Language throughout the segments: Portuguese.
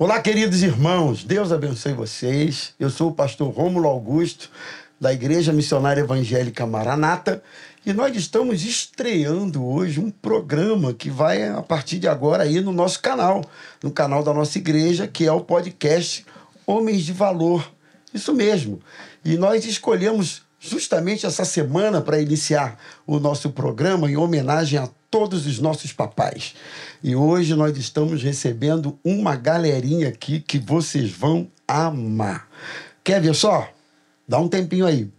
Olá, queridos irmãos, Deus abençoe vocês. Eu sou o pastor Rômulo Augusto, da Igreja Missionária Evangélica Maranata, e nós estamos estreando hoje um programa que vai, a partir de agora, aí no nosso canal, no canal da nossa igreja, que é o podcast Homens de Valor. Isso mesmo. E nós escolhemos justamente essa semana para iniciar o nosso programa em homenagem a todos os nossos papais. E hoje nós estamos recebendo uma galerinha aqui que vocês vão amar. Quer ver só? Dá um tempinho aí.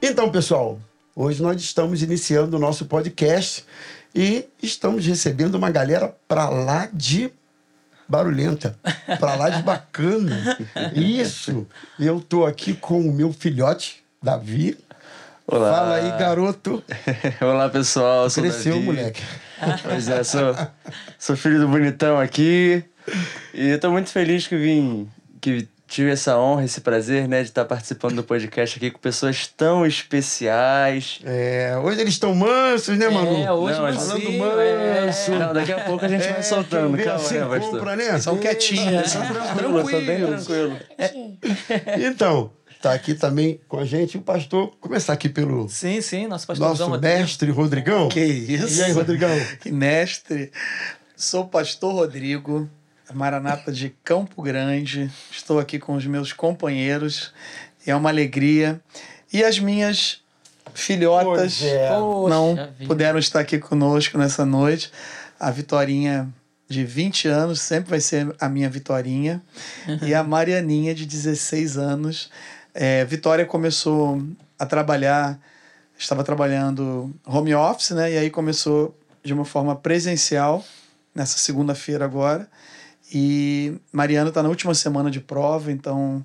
Então, pessoal, hoje nós estamos iniciando o nosso podcast e estamos recebendo uma galera para lá de barulhenta, para lá de bacana. Isso. Eu tô aqui com o meu filhote, Davi. Olá. Fala aí, garoto. Olá, pessoal. Sou Cresceu, Davi. moleque. Pois é, sou, sou filho do bonitão aqui. E eu tô muito feliz que vim, que tive essa honra, esse prazer, né, de estar participando do podcast aqui com pessoas tão especiais. É, hoje eles estão mansos, né, Manu? É, hoje Não, mas falando manso. é. Não, daqui a pouco a gente vai soltando. Calma, assim né, pastor? compra, né? São quietinhos, são Tranquilo, sou bem tranquilo. Então, tá aqui também com a gente o pastor. Começar aqui pelo Sim, sim, nosso pastorzão nosso mestre Rodrigão. Que isso? E aí, Rodrigão? Que mestre. Sou o pastor Rodrigo, Maranata de Campo Grande. Estou aqui com os meus companheiros. É uma alegria. E as minhas filhotas Pois é. Poxa não vida. puderam estar aqui conosco nessa noite. A Vitorinha de 20 anos sempre vai ser a minha Vitorinha. e a Marianinha de 16 anos. É, Vitória começou a trabalhar, estava trabalhando home office, né? E aí começou de uma forma presencial nessa segunda-feira agora. E Mariana está na última semana de prova, então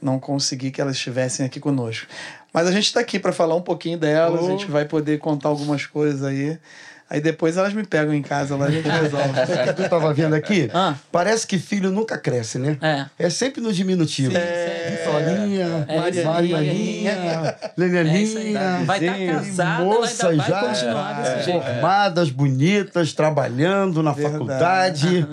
não consegui que elas estivessem aqui conosco. Mas a gente está aqui para falar um pouquinho delas, Oh. a gente vai poder contar algumas coisas aí. Aí depois elas me pegam em casa lá, a gente resolve. Sabe o que eu tava vendo aqui? Ah. Parece que filho nunca cresce, né? É. É sempre no diminutivo. Sim. Vitorinha, É aí, Marianinha, É isso aí. Lenianinha. Vai estar Sim. casada, moças vai já continuar desse é, jeito. formadas, bonitas, trabalhando na Verdade. faculdade.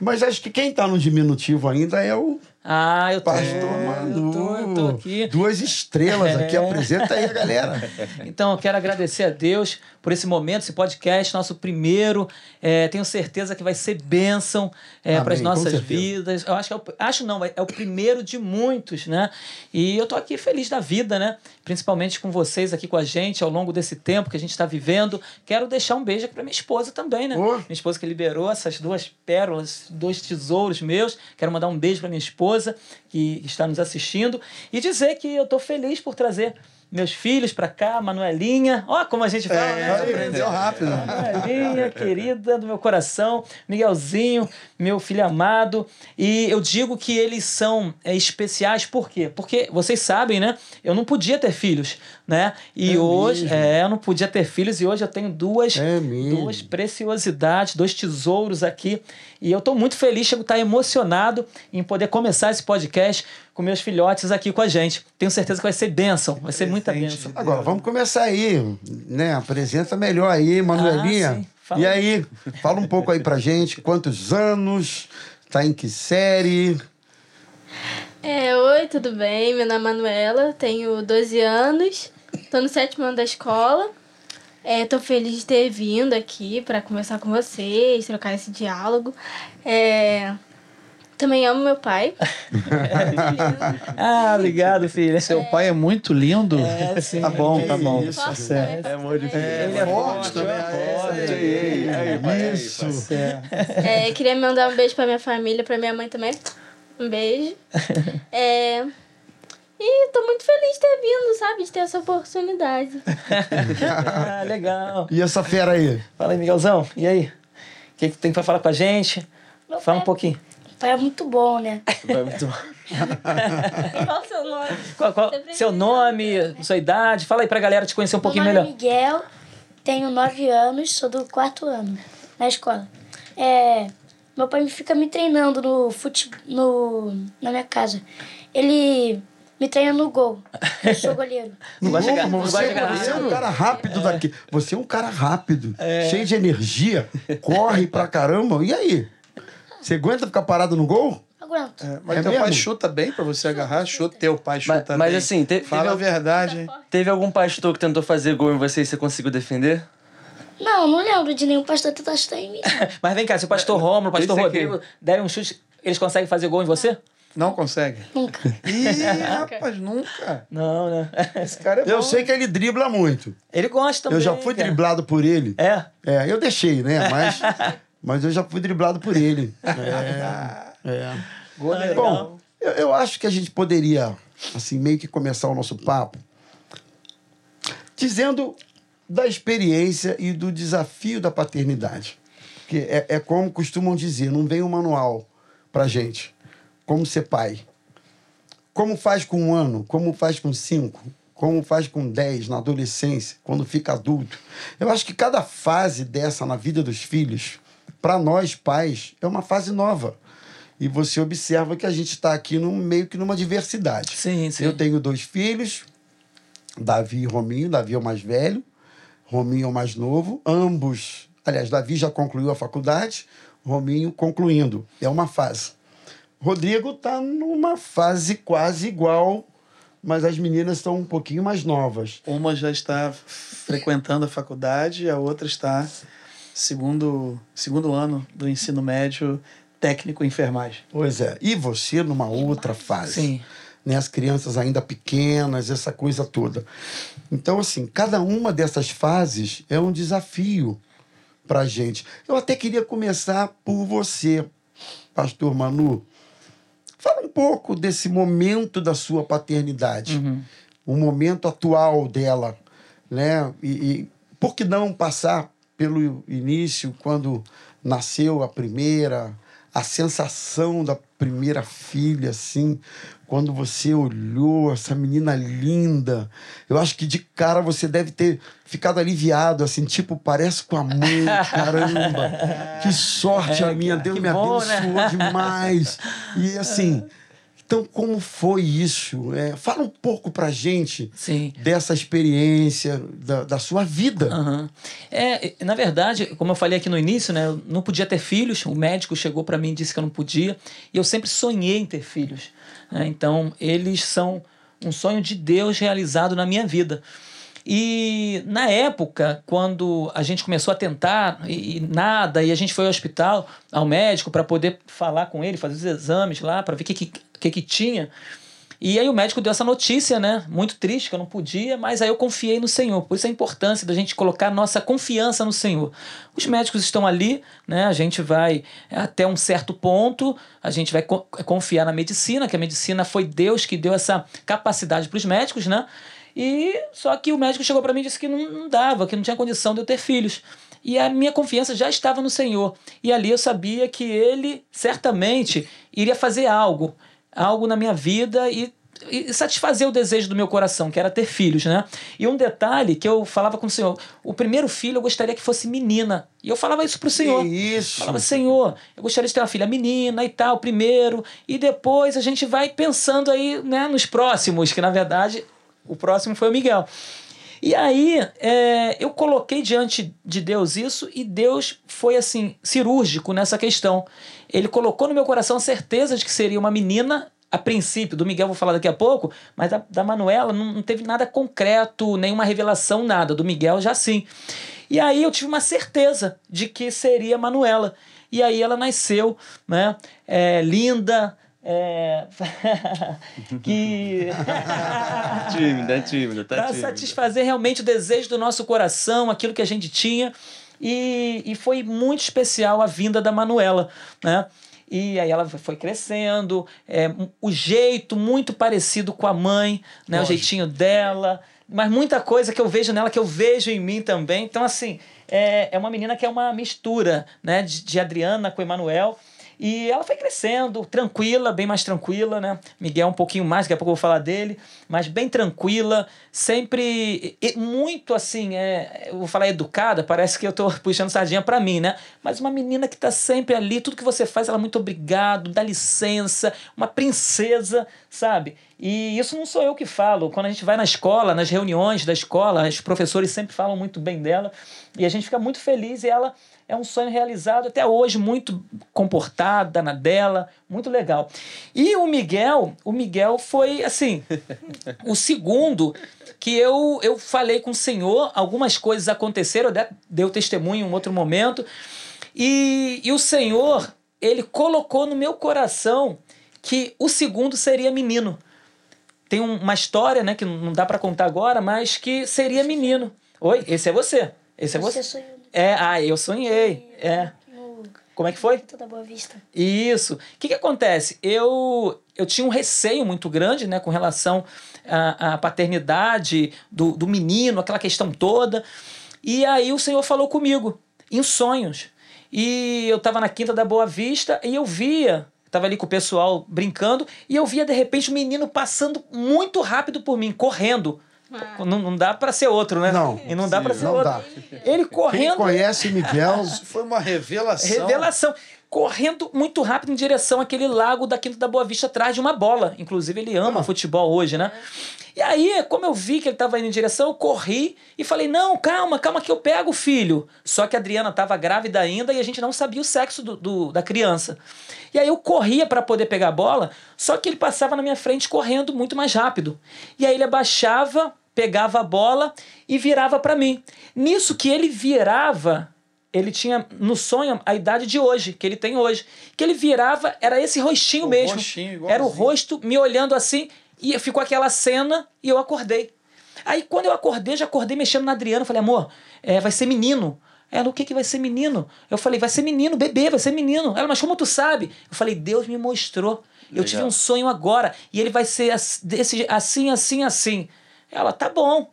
Mas acho que quem está no diminutivo ainda é o Ah, eu tô. pastor Manu. Eu tô, eu tô aqui. Duas estrelas aqui, É. apresenta aí a galera. Então, eu quero agradecer a Deus por esse momento, esse podcast, nosso primeiro. É, tenho certeza que vai ser bênção é, para as nossas vidas. Eu acho que é o, acho não, é o primeiro de muitos, né? E eu tô aqui feliz da vida, né? Principalmente com vocês aqui com a gente ao longo desse tempo que a gente está vivendo. Quero deixar um beijo aqui para minha esposa também, né? Ô. Minha esposa que liberou essas duas pérolas, dois tesouros meus. Quero mandar um beijo para minha esposa que está nos assistindo e dizer que eu tô feliz por trazer meus filhos para cá, Manuelinha. Ó, como a gente fala, né? É, aprendeu rápido. Manuelinha, querida do meu coração, Miguelzinho, meu filho amado. E eu digo que eles são é, especiais, por quê? Porque vocês sabem, né? Eu não podia ter filhos, né? E É hoje, mesmo? é, eu não podia ter filhos e hoje eu tenho duas, É duas preciosidades, dois tesouros aqui. E eu tô muito feliz, chego a estar emocionado em poder começar esse podcast com meus filhotes aqui com a gente. Tenho certeza que vai ser bênção, vai ser muita bênção. Agora, vamos começar aí, né? Apresenta melhor aí, Manuelinha. Ah, sim. Fala e aí. aí, fala um pouco aí pra gente, quantos anos, tá em que série? É, oi, tudo bem? Meu nome é Manuela, tenho 12 anos, tô no sétimo ano da escola. É, tô feliz de ter vindo aqui para conversar com vocês, trocar esse diálogo. É, também amo meu pai. Ah, obrigado, filha. Seu pai é muito lindo. É, sim. Tá bom, tá bom. Isso, Tá certo. É amor de filho. Ele é forte, também. é Isso. É, queria mandar um beijo pra minha família, pra minha mãe também. Um beijo. É, e tô muito feliz de ter vindo, sabe? De ter essa oportunidade. Ah, legal. E essa fera aí? Fala aí, Miguelzão. E aí? O que, que tem pra falar com a gente? Meu Fala um pai- pouquinho. Pai é muito bom, né? Vai muito bom. Qual o seu nome? Qual, qual- seu nome, sua idade? Fala aí pra galera te conhecer um pouquinho Meu nome melhor. é Miguel, tenho nove anos, sou do quarto ano na escola. É, meu pai fica me treinando no fute, no, na minha casa. Ele Me treina no gol. Eu sou goleiro. Não vai chegar- não você, vai chegar você é um cara rápido daqui. Você é um cara rápido, É. cheio de energia, corre pra caramba. E aí? Você aguenta ficar parado no gol? Aguento. É, mas É teu pai mesmo? chuta bem pra você agarrar? Chuta, teu pai chuta Mas- mas bem. assim, te- Fala teve a verdade. hein? Teve algum pastor que tentou fazer gol em você e você conseguiu defender? Não, não lembro de nenhum pastor tentar chutar em mim. Mas vem cá, se o pastor Rômulo, o pastor Esse aqui. Rodrigo derem um chute, eles conseguem fazer gol em você? Não consegue? Nunca. Ih, rapaz, nunca. Não, né? Esse cara é bom. Eu sei que ele dribla muito. Ele gosta também. eu já fui cara. driblado por ele. É. É, eu deixei, né? Mas, mas eu já fui driblado por ele. É. é. Goleirão. Bom, eu, eu acho que a gente poderia, assim, meio que começar o nosso papo dizendo da experiência e do desafio da paternidade. Que é, é como costumam dizer, não vem um manual pra gente. Como ser pai. Como faz com um ano, como faz com cinco, como faz com dez na adolescência, quando fica adulto. Eu acho que cada fase dessa na vida dos filhos, para nós pais, é uma fase nova. E você observa que a gente está aqui num, meio que numa diversidade. Sim, sim. Eu tenho dois filhos, Davi e Rominho. Davi é o mais velho, Rominho é o mais novo. Ambos, aliás, Davi já concluiu a faculdade, Rominho concluindo. É uma fase. Rodrigo está numa fase quase igual, mas as meninas estão um pouquinho mais novas. Uma já está frequentando a faculdade, a outra está segundo, segundo ano do ensino médio técnico em enfermagem. Pois é. E você numa outra fase. Sim. Né? As crianças ainda pequenas, essa coisa toda. Então, assim, cada uma dessas fases é um desafio para gente. Eu até queria começar por você, Pastor Manu. Fala um pouco desse momento da sua paternidade, o momento atual dela, né? E, e por que não passar pelo início, quando nasceu a primeira, a sensação da primeira filha, assim, quando você olhou essa menina linda, eu acho que de cara você deve ter ficado aliviado, assim, tipo, parece com a mãe, caramba, que sorte a minha, Deus me bom, né? abençoou demais. E assim, então como foi isso? É, fala um pouco pra gente Sim. dessa experiência, da, da sua vida. Aham. É, na verdade, como eu falei aqui no início, né, eu não podia ter filhos. O médico chegou para mim e disse que eu não podia. E eu sempre sonhei em ter filhos. né? Então, eles são um sonho de Deus realizado na minha vida. E na época, quando a gente começou a tentar e, e nada, e a gente foi ao hospital, ao médico, para poder falar com ele, fazer os exames lá, para ver o que, que, que, que tinha. E aí o médico deu essa notícia, né? Muito triste, que eu não podia, mas aí eu confiei no Senhor. Por isso a importância da gente colocar nossa confiança no Senhor. Os médicos estão ali, né? A gente vai até um certo ponto, a gente vai co- confiar na medicina, que a medicina foi Deus que deu essa capacidade para os médicos, né? E só que o médico chegou para mim e disse que não, não dava, que não tinha condição de eu ter filhos. E a minha confiança já estava no Senhor. E ali eu sabia que ele certamente iria fazer algo, algo na minha vida e, e satisfazer o desejo do meu coração, que era ter filhos, né? E um detalhe que eu falava com o Senhor, o primeiro filho eu gostaria que fosse menina. E eu falava isso pro Senhor. Que isso? Falava, Senhor, eu gostaria de ter uma filha menina e tal, primeiro, e depois a gente vai pensando aí, né, nos próximos, que na verdade o próximo foi o Miguel. E aí é, eu coloquei diante de Deus isso e Deus foi assim, cirúrgico nessa questão. Ele colocou no meu coração a certeza de que seria uma menina. A princípio, do Miguel vou falar daqui a pouco, mas da, da Manuela não, não teve nada concreto, nenhuma revelação, nada. Do Miguel já sim. E aí eu tive uma certeza de que seria a Manuela. E aí ela nasceu, né? É, linda, é... que tímida, tímida, tá para satisfazer realmente o desejo do nosso coração, aquilo que a gente tinha. E, e foi muito especial a vinda da Manuela, né? E aí ela foi crescendo, é, o jeito muito parecido com a mãe, né? O jeitinho dela, mas muita coisa que eu vejo nela que eu vejo em mim também. Então, assim, é, é uma menina que é uma mistura, né? De, de Adriana com Emanuel. E ela foi crescendo, tranquila, bem mais tranquila, né? Miguel um pouquinho mais, daqui a pouco eu vou falar dele, mas bem tranquila, sempre muito assim, é, eu vou falar educada, parece que eu tô puxando sardinha pra mim, né? Mas uma menina que tá sempre ali, tudo que você faz, ela é muito obrigado, dá licença, uma princesa, sabe? E isso não sou eu que falo. Quando a gente vai na escola, nas reuniões da escola, os professores sempre falam muito bem dela e a gente fica muito feliz e ela é um sonho realizado até hoje, muito comportada na dela, muito legal. E o Miguel, o Miguel foi assim, o segundo que eu, eu falei com o Senhor, algumas coisas aconteceram, eu dei o testemunho em um outro momento, e, e o Senhor, ele colocou no meu coração que o segundo seria menino. Tem um, uma história, né, que não dá para contar agora, mas que seria menino. Oi, esse é você. Esse é você. Você sonhou É, ah, eu sonhei. É. no Como é que foi? Toda Boa Vista. Isso. O que, que acontece? Eu, eu tinha um receio muito grande né, com relação à, à paternidade do, do menino, aquela questão toda. E aí o Senhor falou comigo, em sonhos. E eu estava na Quinta da Boa Vista e eu via, estava ali com o pessoal brincando, e eu via de repente o menino passando muito rápido por mim, correndo. Não, não dá para ser outro, né? Não. E não dá para ser Não outro. dá. Ele Quem correndo. conhece Miguel, Foi uma revelação. Revelação. Correndo muito rápido em direção àquele lago da Quinta da Boa Vista atrás de uma bola. Inclusive, ele ama futebol hoje, né? E aí, como eu vi que ele estava indo em direção, eu corri e falei: Não, calma, calma que eu pego o filho. Só que a Adriana estava grávida ainda e a gente não sabia o sexo do, do- da criança. E aí eu corria para poder pegar a bola, só que ele passava na minha frente correndo muito mais rápido. E aí ele abaixava, pegava a bola e virava para mim. Nisso que ele virava, ele tinha no sonho a idade de hoje, que ele tem hoje. Que ele virava, era esse rostinho O mesmo. rostinho, era o rosto me olhando assim, e ficou aquela cena e eu acordei. Aí quando eu acordei, já acordei mexendo na Adriana. Falei, amor, é, vai ser menino. Ela, o que, que vai ser menino? Eu falei, vai ser menino, bebê, vai ser menino. Ela, mas como tu sabe? Eu falei, Deus me mostrou. Eu tive um sonho agora e ele vai ser ass- desse, assim, assim, assim. Ela, tá bom.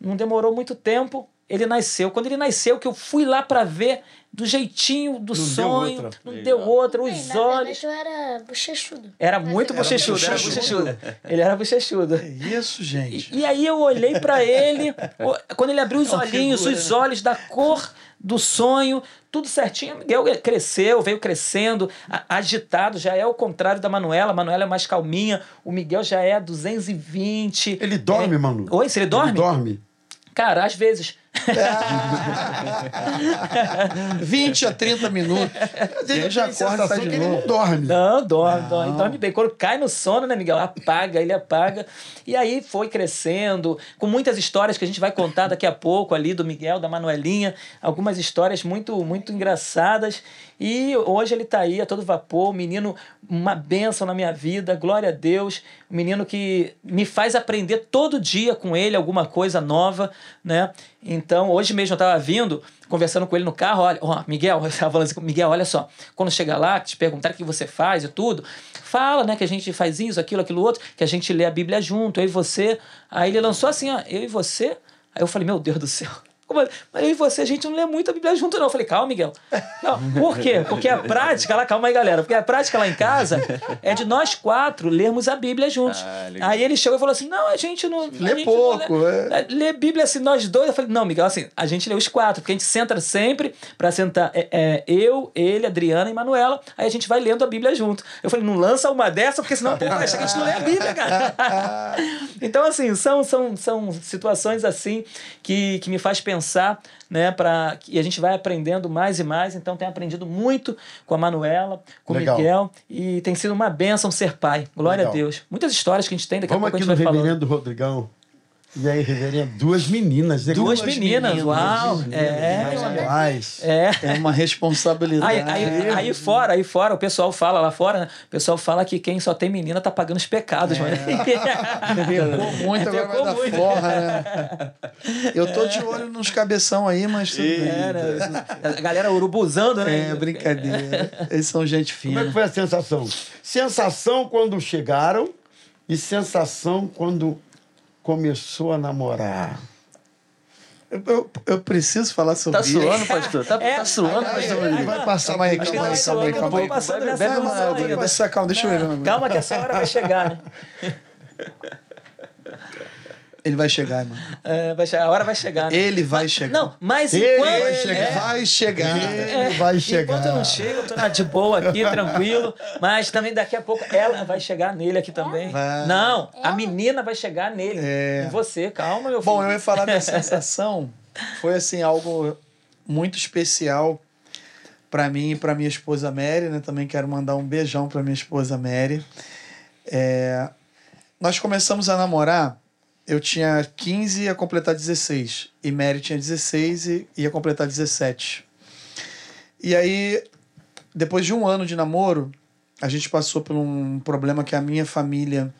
Não demorou muito tempo, ele nasceu. Quando ele nasceu, que eu fui lá pra ver do jeitinho do Não deu sonho, outra. não deu outra, Bem, os na olhos. verdade, eu era bochechudo. Era muito bochechudo, era bochechudo. Ele era bochechudo. É isso, gente. E aí eu olhei pra ele, quando ele abriu os olhinhos, figura, os olhos da cor do sonho, tudo certinho. Miguel cresceu, veio crescendo, agitado, já é o contrário da Manuela. A Manuela é mais calminha, o Miguel já é 220. ele dorme, É. mano. Oi, se ele dorme? Ele dorme. Cara, às vezes. 20 a 30 minutos. E aí já acorda sensação faz que ele não dorme. Não, dorme, dorme, dorme bem. Quando cai no sono, né, Miguel? Apaga, ele apaga. E aí foi crescendo, com muitas histórias que a gente vai contar daqui a pouco ali do Miguel, da Manuelinha, algumas histórias muito, muito engraçadas. E hoje ele tá aí a todo vapor, menino, uma bênção na minha vida, glória a Deus. Menino que me faz aprender todo dia com ele alguma coisa nova, né? Então, hoje mesmo eu tava vindo, conversando com ele no carro, olha, ó, Miguel, eu tava falando assim, Miguel, olha só, quando chegar lá, te perguntar o que você faz e tudo, fala, né, que a gente faz isso, aquilo, aquilo outro, que a gente lê a Bíblia junto, eu e você. Aí ele lançou assim, ó, eu e você. Aí eu falei, meu Deus do céu. Como é? Mas eu e você, a gente não lê muito a Bíblia junto, não. Eu falei, calma, Miguel. Não, por quê? Porque a prática, lá, calma aí, galera. Porque a prática lá em casa é de nós quatro lermos a Bíblia juntos. Ah, legal. aí ele chegou e falou assim: não, a gente não. Lê gente pouco, não lê, é. lê Bíblia assim, nós dois. Eu falei, não, Miguel, assim, a gente lê os quatro, porque a gente senta sempre pra sentar é, é, eu, ele, Adriana e Manuela. Aí a gente vai lendo a Bíblia junto. Eu falei, não lança uma dessa, porque senão pô, acha que a gente não lê a Bíblia, cara. então, assim, são, são, são situações assim que, que me faz pensar, né, para e a gente vai aprendendo mais e mais. Então, tenho aprendido muito com a Manuela, com o. Miguel, e tem sido uma bênção ser pai. Glória Legal. a Deus. Muitas histórias que a gente tem, daqui Vamos a pouco aqui a no gente vai falando. reverendo Rodrigão. E aí, reverendo? Duas meninas. né? Duas Duas meninas, meninas, uau! Duas É, meninas, rapaz. é. É uma responsabilidade. Aí, aí, aí fora, aí fora, o pessoal fala lá fora, né? O pessoal fala que quem só tem menina tá pagando os pecados, mano. Pecou muito, agora vai Pecou dar muito. forra, né? Eu tô de olho nos cabeção aí, mas tudo bem. É, né? A galera urubuzando, né? É, brincadeira. Eles são gente Como é que fina. foi a sensação? Sensação quando chegaram e sensação quando começou a namorar. Eu, eu, eu preciso falar sobre Tá isso. suando, pastor? Tá, É. tá suando, Aí, pastor? aí, Vai passar Calma aí, que calma aí, tá calma aí, calma aí. uma emoção água, ainda. Vai calma, deixa eu ver. Calma que essa hora vai chegar, né? Ele vai chegar, irmão. É, vai chegar, a hora vai chegar. né? Ele vai chegar. Não, mas Ele enquanto. vai chegar. é, Vai chegar. Ele vai chegar. Enquanto eu não chego, eu tô na- de boa aqui, tranquilo. Mas também daqui a pouco ela vai chegar nele aqui também. Vai. Não, a menina vai chegar nele. É. Em você, calma, meu filho. Bom, eu ia falar da sensação. Foi assim algo muito especial para mim e para minha esposa Mary, né? Também quero mandar um beijão para minha esposa Mary. É, nós começamos a namorar, eu tinha 15 e ia completar 16. E Mary tinha 16 e ia completar 17. E aí, depois de um ano de namoro, a gente passou por um problema que a minha família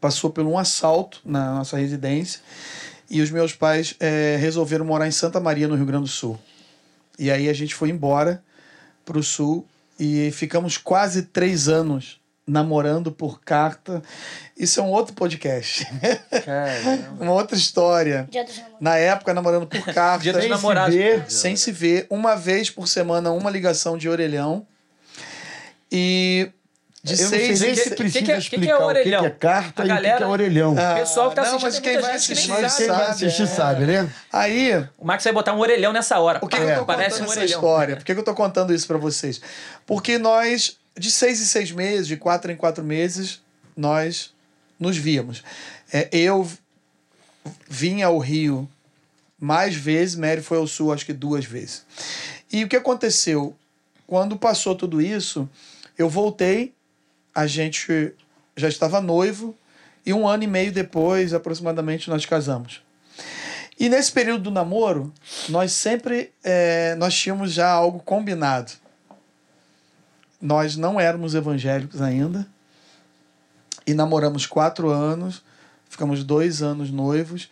passou por um assalto na nossa residência e os meus pais eh, resolveram morar em Santa Maria, no Rio Grande do Sul. E aí a gente foi embora para o Sul e ficamos quase três anos namorando por carta. Isso é um outro podcast, Caramba. uma outra história. Dia dos namorados. Na época, namorando por carta. Dia dos Sem se namorados. ver. sem se ver, uma vez por semana, uma ligação de orelhão. E de eu não sei seis nem em se que- precisa que que é- que que é explicar o que, é carta A e o que, é galera- orelhão. Ah, O pessoal que tá não, assistindo, quem vai que assistir Mas sabe. quem vai sabe, assistir é. sabe, né? Aí, O Max vai botar um orelhão nessa hora. Por que, que eu tô Parece contando um essa orelhão. história? Por que, que eu tô contando isso para vocês? Porque nós, de seis em seis meses, de quatro em quatro meses, nós nos víamos. É, eu vinha ao Rio mais vezes, Mary foi ao Sul acho que duas vezes. E o que aconteceu? Quando passou tudo isso, eu voltei, a gente já estava noivo, e um ano e meio depois, aproximadamente, nós casamos. E nesse período do namoro, nós sempre eh, nós tínhamos já algo combinado. Nós não éramos evangélicos ainda e namoramos quatro anos, ficamos dois anos noivos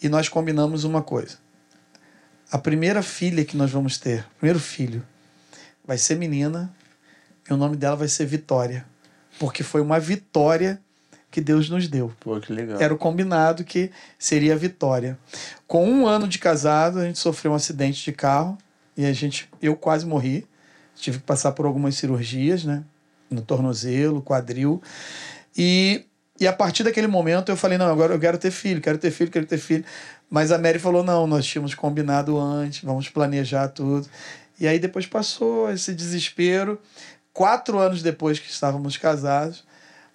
e nós combinamos uma coisa. A primeira filha que nós vamos ter, primeiro filho, vai ser menina e o nome dela vai ser Vitória, porque foi uma vitória que Deus nos deu. Pô, que legal. Era o combinado que seria a vitória. Com um ano de casado, a gente sofreu um acidente de carro e a gente, eu quase morri. Tive que passar por algumas cirurgias, né? No tornozelo, quadril. E, e a partir daquele momento eu falei: não, agora eu quero ter filho, quero ter filho, quero ter filho. Mas a Mary falou: não, nós tínhamos combinado antes, vamos planejar tudo. E aí depois passou esse desespero. Quatro anos depois que estávamos casados,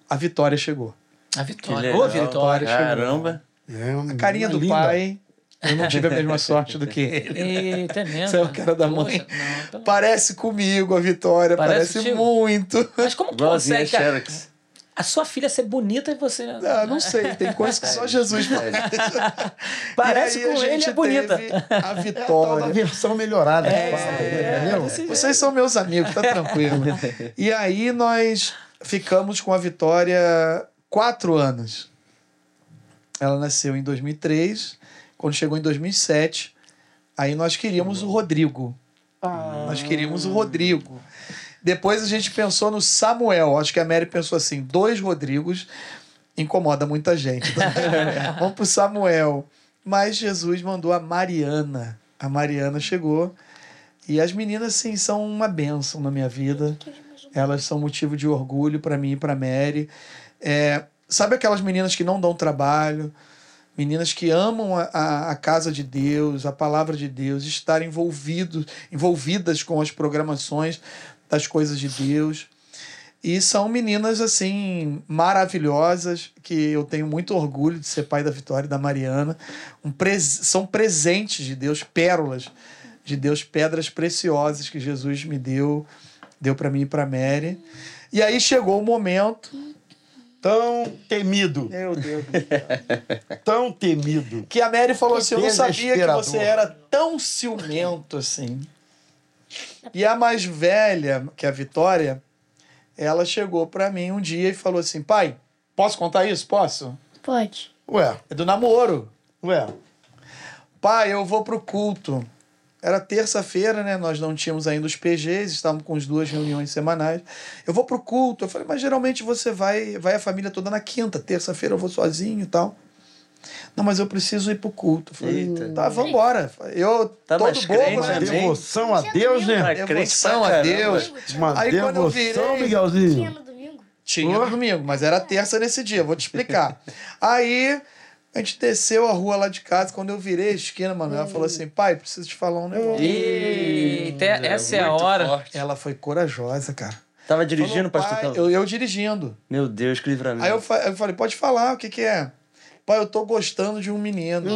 a vitória chegou. A Vitória. Ô, Vitória. Caramba. É uma A carinha do linda. pai, eu não tive a mesma sorte do que ele. Eita, é mesmo. Saiu a cara da Poxa, mãe. não, pelo- Parece comigo a Vitória, Parece parece, muito. Mas como que Igualzinho a consegue, cara? Xerox. A sua filha ser bonita e você. Ah, não sei, tem coisas que só Jesus pode. Parece E aí a com ele, é bonita. teve A É a Vitória. versão melhorada. que É, fala, é, entendeu? desse Vocês são meus amigos, tá tranquilo. E aí nós ficamos com a Vitória quatro anos. Ela nasceu em 2003. Quando chegou em 2007, aí nós queríamos o Rodrigo. Nós queríamos o Rodrigo. Depois a gente pensou no Samuel. Acho que a Mary pensou assim: dois Rodrigos incomoda muita gente. Vamos pro Samuel. Mas Jesus mandou a Mariana. A Mariana chegou. E as meninas, assim, são uma bênção na minha vida. Elas são motivo de orgulho para mim e para Mary. É, sabe aquelas meninas que não dão trabalho? Meninas que amam a, a, casa de Deus, a palavra de Deus, estar envolvido, envolvidas com as programações das coisas de Deus. E são meninas, assim, maravilhosas, que eu tenho muito orgulho de ser pai da Vitória e da Mariana. Um são presentes de Deus, pérolas de Deus, pedras preciosas que Jesus me deu, deu para mim e para Mary. E aí chegou o momento. Tão temido, Meu Deus. tão temido. Que a Mary falou assim: Eu não sabia que você era tão ciumento assim. E a mais velha, que é a Vitória, ela chegou para mim um dia e falou assim: Pai, posso contar isso? Posso? Pode. Ué, É do namoro. ué. Pai, eu vou pro culto. Era terça-feira, né? Nós não tínhamos ainda os PGs, estávamos com as duas reuniões semanais. Eu vou pro culto. Eu falei, mas geralmente você vai, vai a família toda na quinta. Terça-feira eu vou sozinho e tal. Não, mas eu preciso ir pro culto. Eu falei, Eita. tá, vambora. Eu, Tá todo bobo, crente, né? né? Devoção a Deus, né? Ah, crente Devoção a. Deus. Uma Aí quando eu devoção, virei- Tinha Miguelzinho. no domingo? Tinha no domingo, mas era terça nesse dia, vou te explicar. Aí A gente desceu a rua lá de casa. Quando eu virei a esquina, mano, ela falou assim: pai, preciso te falar um negócio. Eita, essa é a muito hora. forte. Ela foi corajosa, cara. Tava dirigindo, Falou, pastor? pai, eu, eu dirigindo. Meu Deus, que livramento. Aí eu, fa- eu falei, pode falar, o que que é? Pai, eu tô gostando de um menino.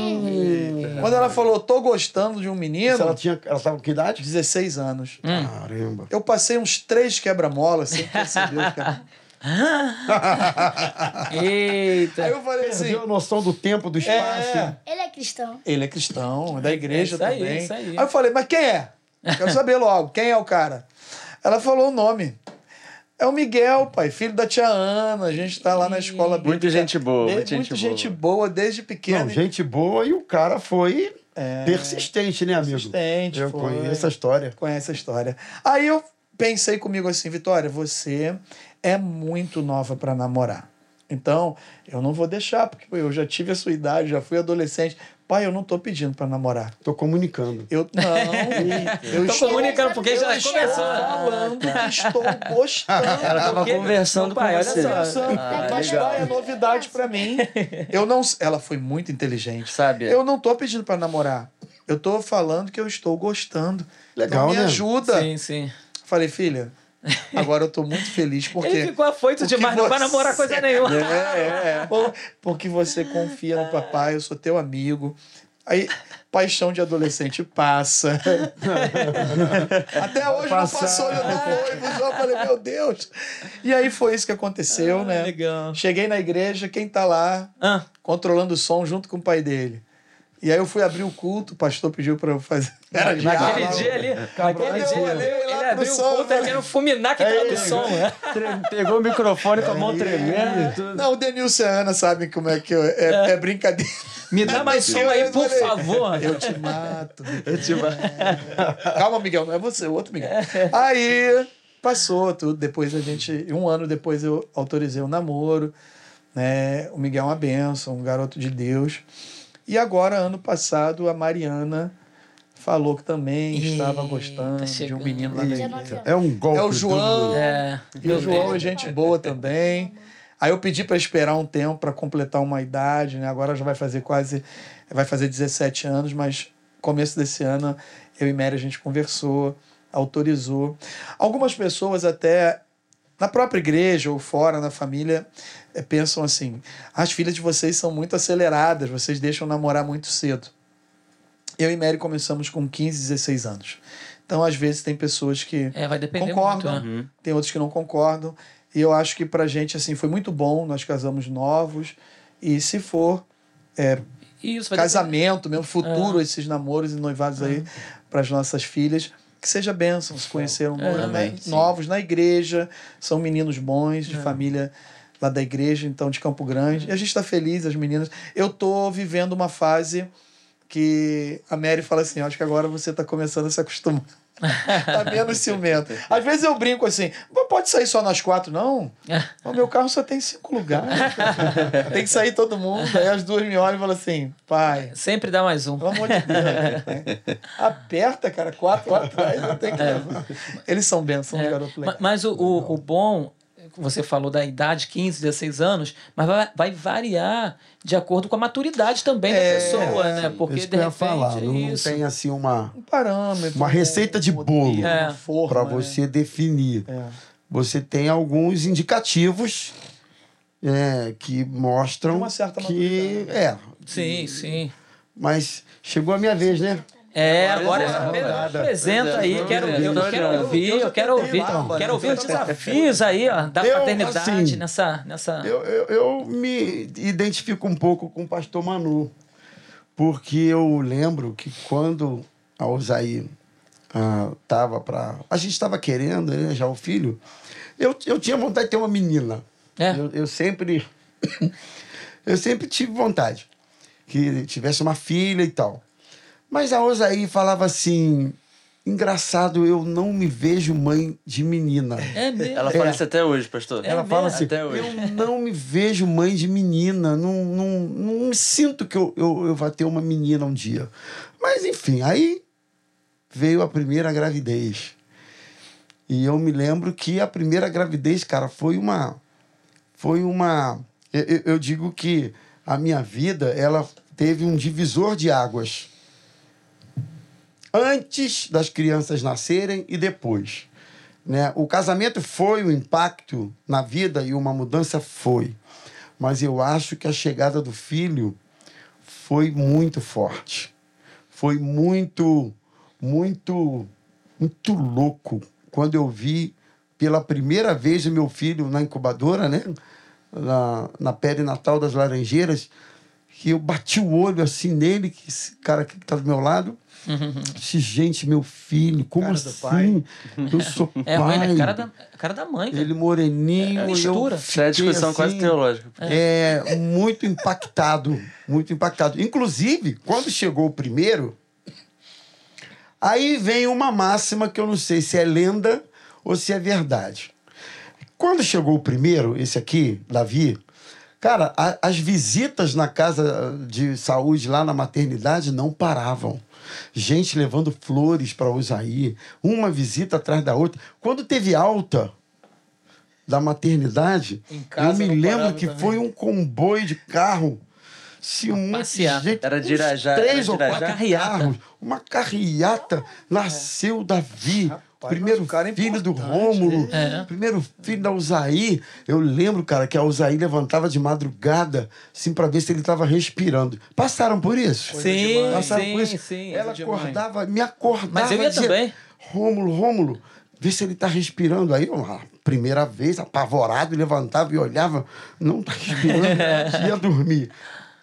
Quando ela falou, tô gostando de um Se menino, ela tinha. Ela estava com que idade? 16 anos. Caramba. Eu passei uns três quebra-molas sem perceber o quebra Eita. Aí eu falei assim, Perdeu a noção do tempo, do espaço. é, Ele é cristão. ele é cristão, é da igreja Isso aí, também. isso aí. eu falei, mas quem é? Quero saber logo, quem é o cara? Ela falou o nome. É o Miguel, pai, filho da tia Ana. A gente tá lá na escola bíblica. Muito gente boa, Desde- muito gente gente boa. boa, desde pequeno. Não, gente boa e o cara foi É. persistente, né, amigo? Persistente, Eu foi. conheço a história. conhece a história. Aí eu pensei comigo assim, Vitória, você é muito nova para namorar. Então, eu não vou deixar, porque eu já tive a sua idade, já fui adolescente. Pai, eu não tô pedindo para namorar. Tô comunicando. Eu não. eu Tô comunicando, porque eu já estou começou. falando que estou gostando. Ela tava Porque- conversando pai, com olha você. só. Ah, Mas legal. pai, é novidade para mim. Eu não, ela foi muito inteligente. Sabe? Eu não tô pedindo para namorar. Eu tô falando que eu estou gostando. Legal, então, me né? ajuda. Sim, sim. Falei, filha, agora eu tô muito feliz porque. Ele ficou afoito porque demais, não vai você- namorar coisa nenhuma. É, é. Por- Porque você confia no papai, eu sou teu amigo. Aí, paixão de adolescente passa. Até hoje passar. não passou, eu não noivo, eu falei, meu Deus. E aí foi isso que aconteceu, né? legal. Cheguei na igreja, quem tá lá Ah, controlando o som junto com o pai dele. E aí eu fui abrir o culto, o pastor pediu para eu fazer. Era naquele diálogo. dia ali, naquele dia, ele pro abriu som, o culto, falei- ele querendo fulminar que tava do som, né? Pegou o microfone com a mão tremendo e tudo. Não, o Denilson e a Ana sabem como é que eu, é, é brincadeira. Me dá mais som aí, por falei, favor. Eu te mato. Eu te ma- Calma, Miguel, não é você, o outro Miguel. Aí passou tudo. Depois a gente. Um ano depois eu autorizei o namoro. Né? O Miguel é uma benção, um garoto de Deus. E agora, ano passado, a Mariana falou que também estava gostando de um menino lá da Dia igreja. É um golpe. É o João. É, E o João é gente boa também. Aí eu pedi para esperar um tempo para completar uma idade, né? Agora já vai fazer quase vai fazer 17 anos, mas começo desse ano eu e Mary a gente conversou, autorizou. Algumas pessoas até na própria igreja ou fora na família eh, pensam assim: as filhas de vocês são muito aceleradas, vocês deixam namorar muito cedo. Eu e Mary começamos com 15, 16 anos. Então, às vezes, tem pessoas que é, vai depender concordam, muito, né? tem outros que não concordam. E eu acho que pra gente, assim, foi muito bom. Nós casamos novos. E se for é, Isso, vai casamento, mesmo futuro, esses namoros e noivados aí para as nossas filhas, que seja bênção. Se conheceram Amém. né, novos na igreja, são meninos bons, de família lá da igreja, então de Campo Grande. E a gente está feliz, as meninas. Eu tô vivendo uma fase que a Mary fala assim: acho que agora você está começando a se acostumar. tá menos ciumento. Às vezes eu brinco assim, "Mas pode sair só nós quatro, não? O meu carro só tem cinco lugares. tem que sair todo mundo. Aí as duas me olham e falam assim, pai, Sempre dá mais um. pelo amor de Deus. né? Aperta, cara, quatro lá atrás, eu tenho que levar. Eles são bênçãos, É, garoto ma- legal. Mas o, o, o bom, você falou da idade, 15, 16 anos, mas vai, vai variar de acordo com a maturidade também da É, pessoa, né? Porque Isso de que eu ia repente falar. é Não isso. tem assim uma. Um parâmetro. Uma receita de um bolo. É. forma, para né? você definir. É. Você tem alguns indicativos é, que mostram De uma certa que é. Sim, sim. Mas chegou a minha vez, né? É, agora Rodada. apresenta aí, quero, eu, eu quero ouvir, eu quero ouvir, quero ouvir os desafios aí, ó, da Eu, paternidade assim, nessa, nessa... Eu, eu, eu me identifico um pouco com o pastor Manu, porque eu lembro que quando a Osaí ah, tava para. A gente estava querendo, né, já o filho, eu, eu tinha vontade de ter uma menina. É. Eu, eu sempre. eu sempre tive vontade que tivesse uma filha e tal. Mas a Osaí falava assim. Engraçado, eu não me vejo mãe de menina. É mesmo. Ela fala isso até hoje, pastor. Ela fala assim: Até hoje. eu não me vejo mãe de menina, não, não, não me sinto que eu, eu, eu vou ter uma menina um dia. Mas enfim, aí veio a primeira gravidez. E eu me lembro que a primeira gravidez, cara, foi uma. Foi uma. Eu, eu- eu digo que a minha vida ela teve um divisor de águas. Antes das crianças nascerem e depois. Né? O casamento foi um impacto na vida e uma mudança foi. Mas eu acho que a chegada do filho foi muito forte. Foi muito, muito, muito louco quando eu vi pela primeira vez o meu filho na incubadora, né? Na, na pele natal das Laranjeiras, que eu bati o olho assim nele, que esse cara que está do meu lado. Disse, gente, meu filho, como Cara assim? Eu sou É pai. mãe, né? Cara da, cara da mãe. cara. Ele moreninho. É, eu mistura. Isso é discussão quase assim, teológica. É, muito impactado, muito impactado. Inclusive, quando chegou o primeiro, aí vem uma máxima que eu não sei se é lenda ou se é verdade. Quando chegou o primeiro, esse aqui, Davi, cara, a- as visitas na casa de saúde lá na maternidade não paravam. Gente levando flores para Usaí, uma visita atrás da outra. Quando teve alta da maternidade, casa eu me lembro que também. foi um comboio de carro. Se um passear. gente, Era de Irajá, três era de ou quatro Irajá? Carreata. carros, uma carreata, nasceu Davi, Rapaz, primeiro cara é filho do Rômulo, É. primeiro filho da Usaí. Eu lembro, cara, que a Usaí levantava de madrugada, assim, para ver se ele estava respirando. Passaram por isso? Coisa Sim. Passaram sim, por isso? sim. Ela acordava, me acordava. Mas eu ia dizia, também. Rômulo, Rômulo, vê se ele tá respirando. Aí, eu, a primeira vez, apavorado, levantava e olhava, não tá respirando, ia dormir.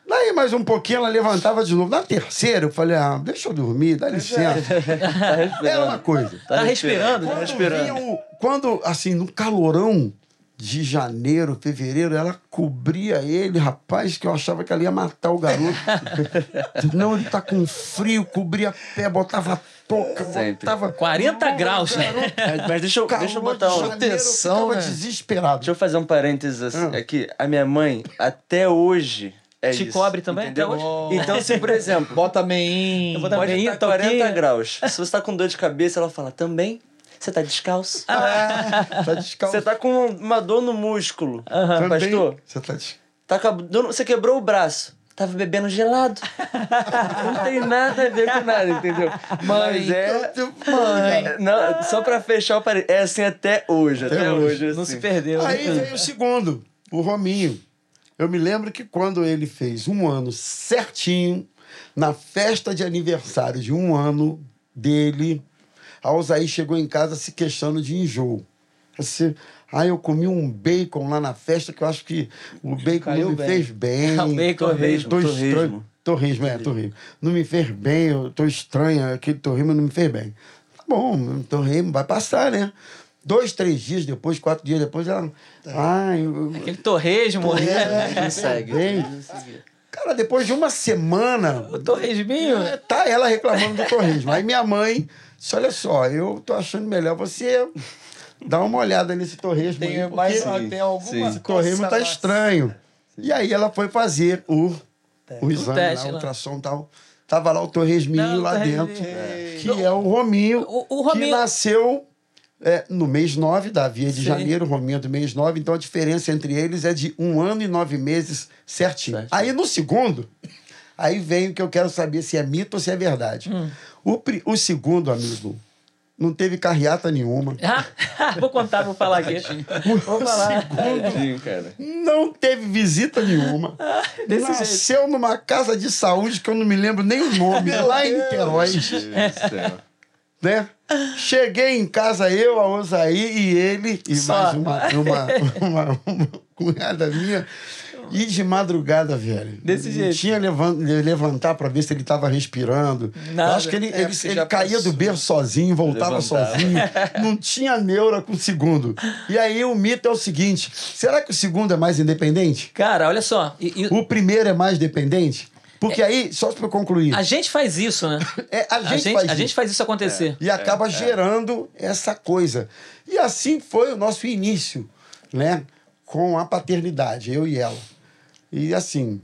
Daí, mais um pouquinho, ela levantava de novo. Na terceira, eu falei, ah, deixa eu dormir, dá licença. Tá respirando. Era uma coisa. Tá respirando? Tá Quando, respirando. vinha o- quando, assim, no calorão de janeiro, fevereiro, ela cobria ele, rapaz, que eu achava que ela ia matar o garoto. Não, ele tá com frio, cobria pé, botava touca, botava... 40 graus, né? Mas, deixa eu, Calor deixa eu botar de um. janeiro, Proteção, eu ficava né? desesperado. Deixa eu fazer um parênteses assim, Ah. aqui. A minha mãe, até hoje, é Te isso. cobre também, entendeu? até hoje? Então, se, por exemplo, Bota meinho. Eu vou dar- pode Também, estar 40 toquinha. graus. Se você tá com dor de cabeça, ela fala, também? Você tá descalço? Tá descalço. Você tá com uma dor no músculo. Também. Pastor, Você tá des... tá com você quebrou o braço. Tava bebendo gelado. Não tem nada a ver com nada, entendeu? Mas é. Mãe. Não, só pra fechar o parênteses. É assim até hoje. Até, Até hoje. hoje. Não assim. se perdeu. Aí né? veio o segundo, o Rominho. Eu me lembro que quando ele fez um ano certinho, na festa de aniversário de um ano dele, a Alzaí chegou em casa se queixando de enjoo. Assim, ah, eu comi um bacon lá na festa que eu acho que o bacon Caiu não me bem. fez bem. O bacon Torresmo, Tô torresmo. estranho. Torresmo, é, torresmo. Não me fez bem, eu tô estranha, aquele torresmo não me fez bem. Tá bom, torresmo vai passar, né? Dois, três dias depois, quatro dias depois, ela. Ai, eu, Aquele torresmo. é, Não segue. bem. Cara, depois de uma semana, O torresminho. é, tá ela reclamando do torresmo. Aí minha mãe disse: Olha só, eu tô achando melhor você dar uma olhada nesse torresmo. Tem aí, mais porque tem alguma esse torresmo tá estranho. E aí ela foi fazer o, o exame, teste lá, o ultrassom e tal. Tava lá o torresminho Não, lá torresminho. dentro, que é o Rominho, O- o que Rominho- nasceu é, no mês 9, Davi é de Sim. janeiro, Rominho é do mês 9, então a diferença entre eles é de um ano e nove meses certinho. Certo. Aí no segundo, aí vem o que eu quero saber se é mito ou se é verdade. Hum. O, pri- o segundo, amigo, não teve carreata nenhuma. Ah, vou contar, vou falar aqui. Vou falar. Tadinho, cara. Não teve visita nenhuma. Desse Nasceu numa casa de saúde que eu não me lembro nem o nome, lá em Niterói. Né? Cheguei em casa, eu, a Osaí e ele, e Só. mais uma, uma, uma, uma cunhada minha. E de madrugada, velho. Desse não jeito. tinha levan- levantar pra ver se ele tava respirando. Nada. Eu acho que ele, É, ele, ele caía passou. do berço sozinho, voltava Levantava. sozinho. Não tinha neura com o segundo. E aí o mito é o seguinte: será que o segundo é mais independente? Cara, olha só. e- e- O primeiro é mais dependente? Porque aí, só para concluir, a gente faz isso, né? é, a, gente A gente, faz a isso. gente faz isso acontecer. e acaba gerando essa coisa. E assim foi o nosso início, né? Com a paternidade, eu e ela. E assim,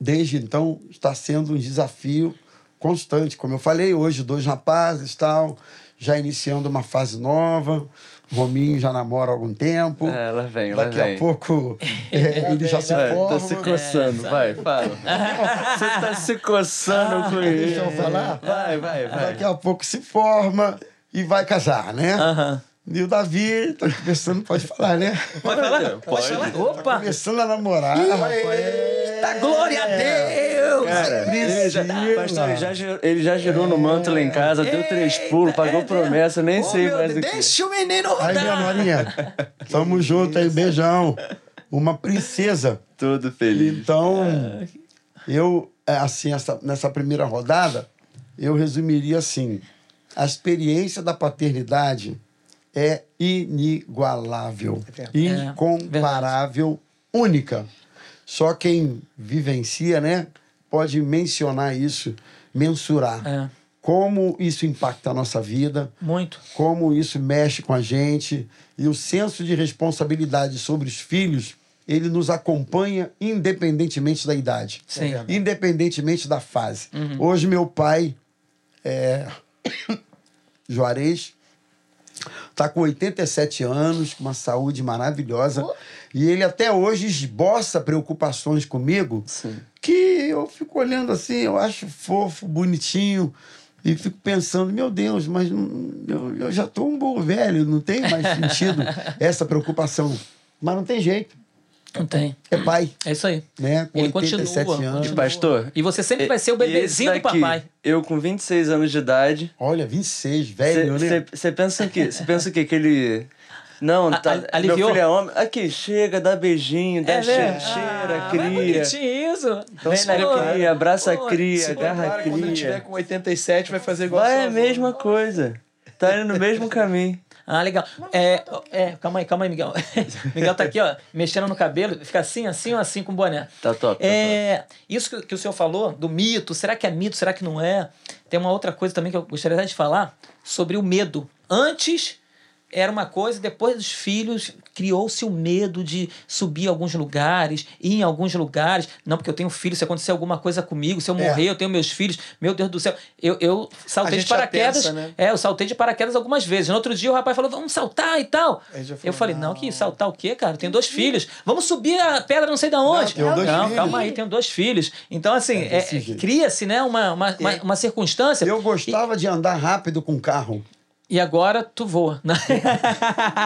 desde então está sendo um desafio constante. Como eu falei, hoje dois rapazes tal, já iniciando uma fase nova. Rominho já namora há algum tempo. É, lá vem, lá Daqui vem. a pouco é, ele já se Vai, forma. tá se coçando, vai, fala. Você tá se coçando com isso. Deixa eu falar. Vai, vai, vai. Daqui a pouco se forma e vai casar, né? Aham. E o Davi tá começando, pode falar, né? Pode falar? Pode. falar? Opa! Começando a namorar. Tá, glória a Deus! Cara, ele já, pastor, ele já, girou- ele já girou no manto lá em casa, deu três pulos, pagou promessa, nem Ô, sei mais o que. Deixa o menino Aí, minha rodar! Norinha, tamo junto aí, beijão. Uma princesa. Todo feliz. Então, eu, é, assim, essa, nessa primeira rodada, eu resumiria assim: a experiência da paternidade é inigualável, incomparável, única. Só quem vivencia, né, pode mencionar isso, mensurar. É, Como isso impacta a nossa vida, muito. como isso mexe com a gente e o senso de responsabilidade sobre os filhos, ele nos acompanha independentemente da idade, Sim. independentemente da fase. Hoje meu pai é Juarez está com 87 anos, com uma saúde maravilhosa, e ele até hoje esboça preocupações comigo Sim. que eu fico olhando assim, eu acho fofo, bonitinho, e fico pensando, meu Deus, mas eu, eu já estou um bom velho, não tem mais sentido essa preocupação. Mas não tem jeito, Não tem. é pai, É isso aí. né? Com Ele 87 continua, anos. E pastor? E você sempre vai ser o bebezinho do daqui, papai. Eu com 26 anos de idade. Olha, 26, velho, né? Você pensa que Você pensa o quê? Que ele. Não, A- tá. a- meu aliviou? filho é homem. Aqui, chega, dá beijinho, dá É cheira, Ah, é cria. bonitinho isso. Vem se na cria, abraça a Pô, cria, Se agarra a prepara, quando ele tiver cria. com 87, vai fazer igual Vai a é a mesma coisa. Tá indo no mesmo caminho. Ah, legal. É, é, calma aí, calma aí, Miguel. Miguel tá aqui, ó, mexendo no cabelo, fica assim, assim ou assim com o boné. Tá top. Tá É, isso que, que o senhor falou, do mito, será que é mito, será que não é? Tem uma outra coisa também que eu gostaria até de falar sobre o medo. Antes era uma coisa, depois dos filhos, criou-se o medo de subir em alguns lugares, ir em alguns lugares. Não, porque eu tenho filho, se acontecer alguma coisa comigo, se eu É. morrer, eu tenho meus filhos, meu Deus do céu. Eu, eu saltei de paraquedas. pensa, né? É, eu saltei de paraquedas algumas vezes. No outro dia o rapaz falou, vamos saltar e tal. Já eu falou, falei, não, não. que saltar o quê, cara? Eu tenho dois filhos. Vamos subir a pedra não sei da onde. tenho dois não, filhos. calma aí, tenho dois filhos. Então, assim, É é- é- cria-se né, uma, uma, uma, uma circunstância. Eu gostava de andar rápido com carro. E agora tu voa. né?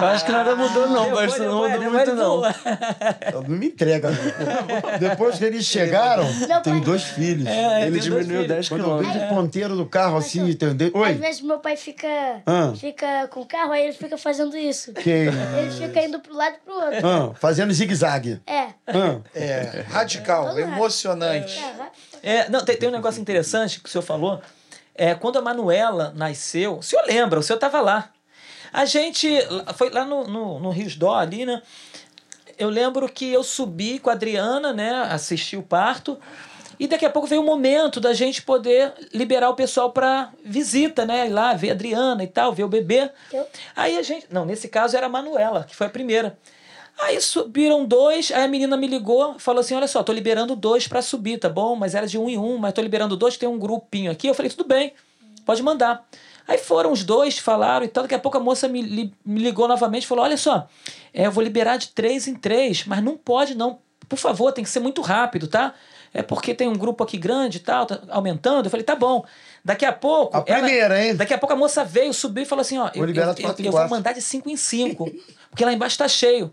Eu acho que nada mudou, não, Depois- pastor. Não mudou muito, não. Eu não me entrega. não. Depois que eles chegaram, tem dois filhos. É, Ele diminuiu filhos. 10 Quando eu quilômetros. vejo o ponteiro do carro assim, entendeu? Às Oi, vezes meu pai fica, Ah. fica com o carro, aí ele fica fazendo isso. que Ele fica indo pro lado e pro outro. ah, fazendo zigue-zague. É. Ah, É, radical, emocionante. É, não, tem, tem um negócio interessante que o senhor falou. É, quando a Manuela nasceu, o senhor lembra, o senhor estava lá. A gente foi lá no, no, no Rio Dó ali, né? Eu lembro que eu subi com a Adriana, né? Assisti o parto. E daqui a pouco veio o momento da gente poder liberar o pessoal para visita, né? Ir lá ver a Adriana e tal, ver o bebê. Eu? Aí a gente. Não, nesse caso era a Manuela, que foi a primeira. Aí subiram dois, aí a menina me ligou, falou assim: olha só, tô liberando dois para subir, tá bom? Mas era de um em um, mas tô liberando dois, tem um grupinho aqui. Eu falei, tudo bem, pode mandar. Aí foram os dois, falaram e tal. Daqui a pouco a moça me, li- me ligou novamente e falou: olha só, é, eu vou liberar de três em três, mas não pode, não. Por favor, tem que ser muito rápido, tá? É porque tem um grupo aqui grande e tal, tá aumentando. Eu falei, tá bom. Daqui a pouco. A primeira, hein? Daqui a pouco a moça veio, subiu e falou assim: ó, eu, liberar eu, eu, em eu vou mandar de 5 em 5, porque lá embaixo tá cheio.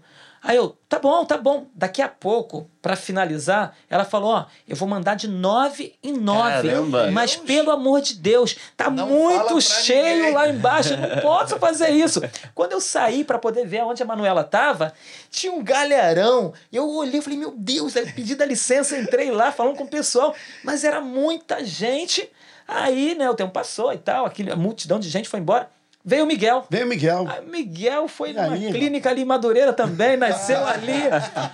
Aí eu, tá bom, tá bom. Daqui a pouco, pra finalizar, ela falou: ó, eu vou mandar de 9 em 9. Caramba. Mas pelo amor de Deus, tá Não muito cheio ninguém. lá embaixo, eu não posso fazer isso. Quando eu saí pra poder ver onde a Manuela tava, tinha um galharão. Eu olhei e falei: meu Deus, aí pedi da licença, entrei lá falando com o pessoal, mas era muita gente. Aí, né, o tempo passou e tal, aquele, a multidão de gente foi embora. Veio o Miguel. veio o Miguel. Aí o Miguel foi E numa aí, clínica ali em Madureira também, nasceu ali.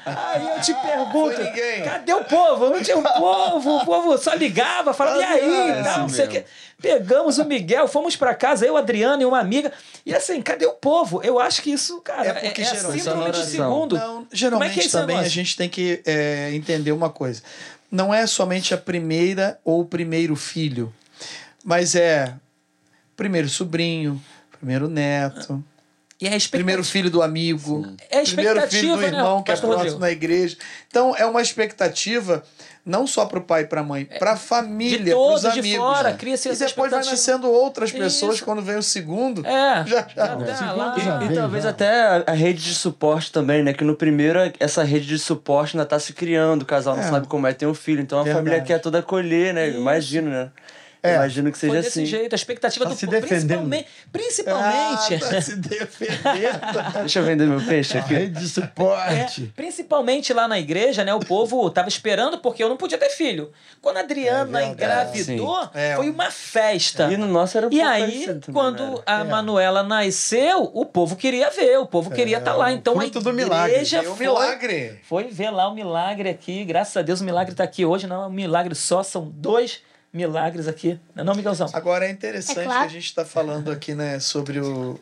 Aí eu te pergunto, cadê o povo? Não tinha um povo, o povo só ligava, falava, e aí? É tal, não sei o quê. Pegamos o Miguel, fomos pra casa, eu, Adriano e uma amiga. E assim, cadê o povo? Eu acho que isso, cara, É é, porque é, a geralmente síndrome de segundo. Não, Como é geralmente que é esse também a gente tem que é, entender uma coisa. Não é somente a primeira ou o primeiro filho. Mas é primeiro sobrinho, primeiro neto, E a expectativa... primeiro filho do amigo, É a primeiro filho do né, irmão que é próximo Rodrigo? na igreja. Então é uma expectativa não só para o pai e para a mãe, para a família, para os todos de amigos. fora, cria-se E depois vai nascendo outras pessoas Isso. quando vem o segundo. É, Já, já. tá segundo lá. já E, vem, talvez já. até a, a rede de suporte também, né? Que no primeiro essa rede de suporte ainda tá se criando, o casal não É. sabe como é ter um filho. Então a Verdade. família quer toda acolher, né? Imagino, né? É. Imagino que seja Foi desse assim. jeito, a expectativa Tá do se principalmente, principalmente, Ah, tá se defendendo. Deixa eu vender meu peixe A aqui. rede de É, suporte. principalmente lá na igreja, né? O povo tava esperando porque eu não podia ter filho. Quando a Adriana É engravidou, É. foi uma festa. E no nosso era um E aí, também, quando né? a Manuela nasceu, o povo queria ver, o povo queria estar lá. Então a milagre. igreja um foi, milagre. foi ver lá o milagre aqui. Graças a Deus o milagre está aqui hoje. Não é um milagre só, são dois milagres aqui. Não é não, Miguelzão? Agora é interessante É claro. que a gente está falando aqui, né, sobre o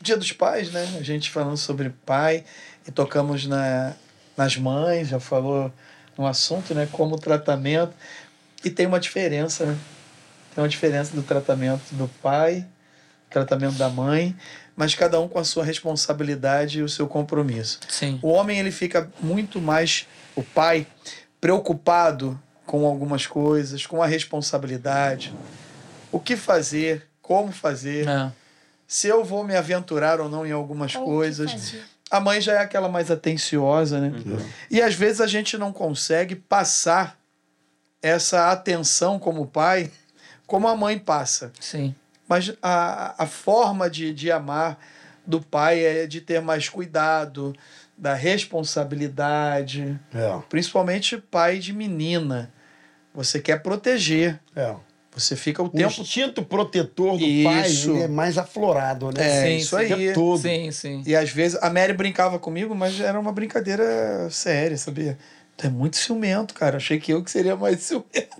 Dia dos Pais, né? A gente falando sobre pai e tocamos na, nas mães, já falou no assunto, né? Como tratamento. E tem uma diferença, né? Tem uma diferença do tratamento do pai, tratamento da mãe, mas cada um com a sua responsabilidade e o seu compromisso. Sim. O homem ele fica muito mais, o pai, preocupado com algumas coisas, com a responsabilidade, o que fazer, como fazer, É. se eu vou me aventurar ou não em algumas Ou o que coisas. A mãe já é aquela mais atenciosa, né? E às vezes a gente não consegue passar essa atenção como pai, como a mãe passa. Sim. Mas a, a forma de, de amar do pai é de ter mais cuidado, da responsabilidade, É, principalmente pai de menina. Você quer proteger, é. você fica o O tempo. instinto protetor do Isso. pai ele é mais aflorado, né? É, Sim, isso sim. O aí. todo. Sim, sim. E às vezes a Mary brincava comigo, mas era uma brincadeira séria, sabia? Tu é muito ciumento, cara. Achei que eu que seria mais ciumento.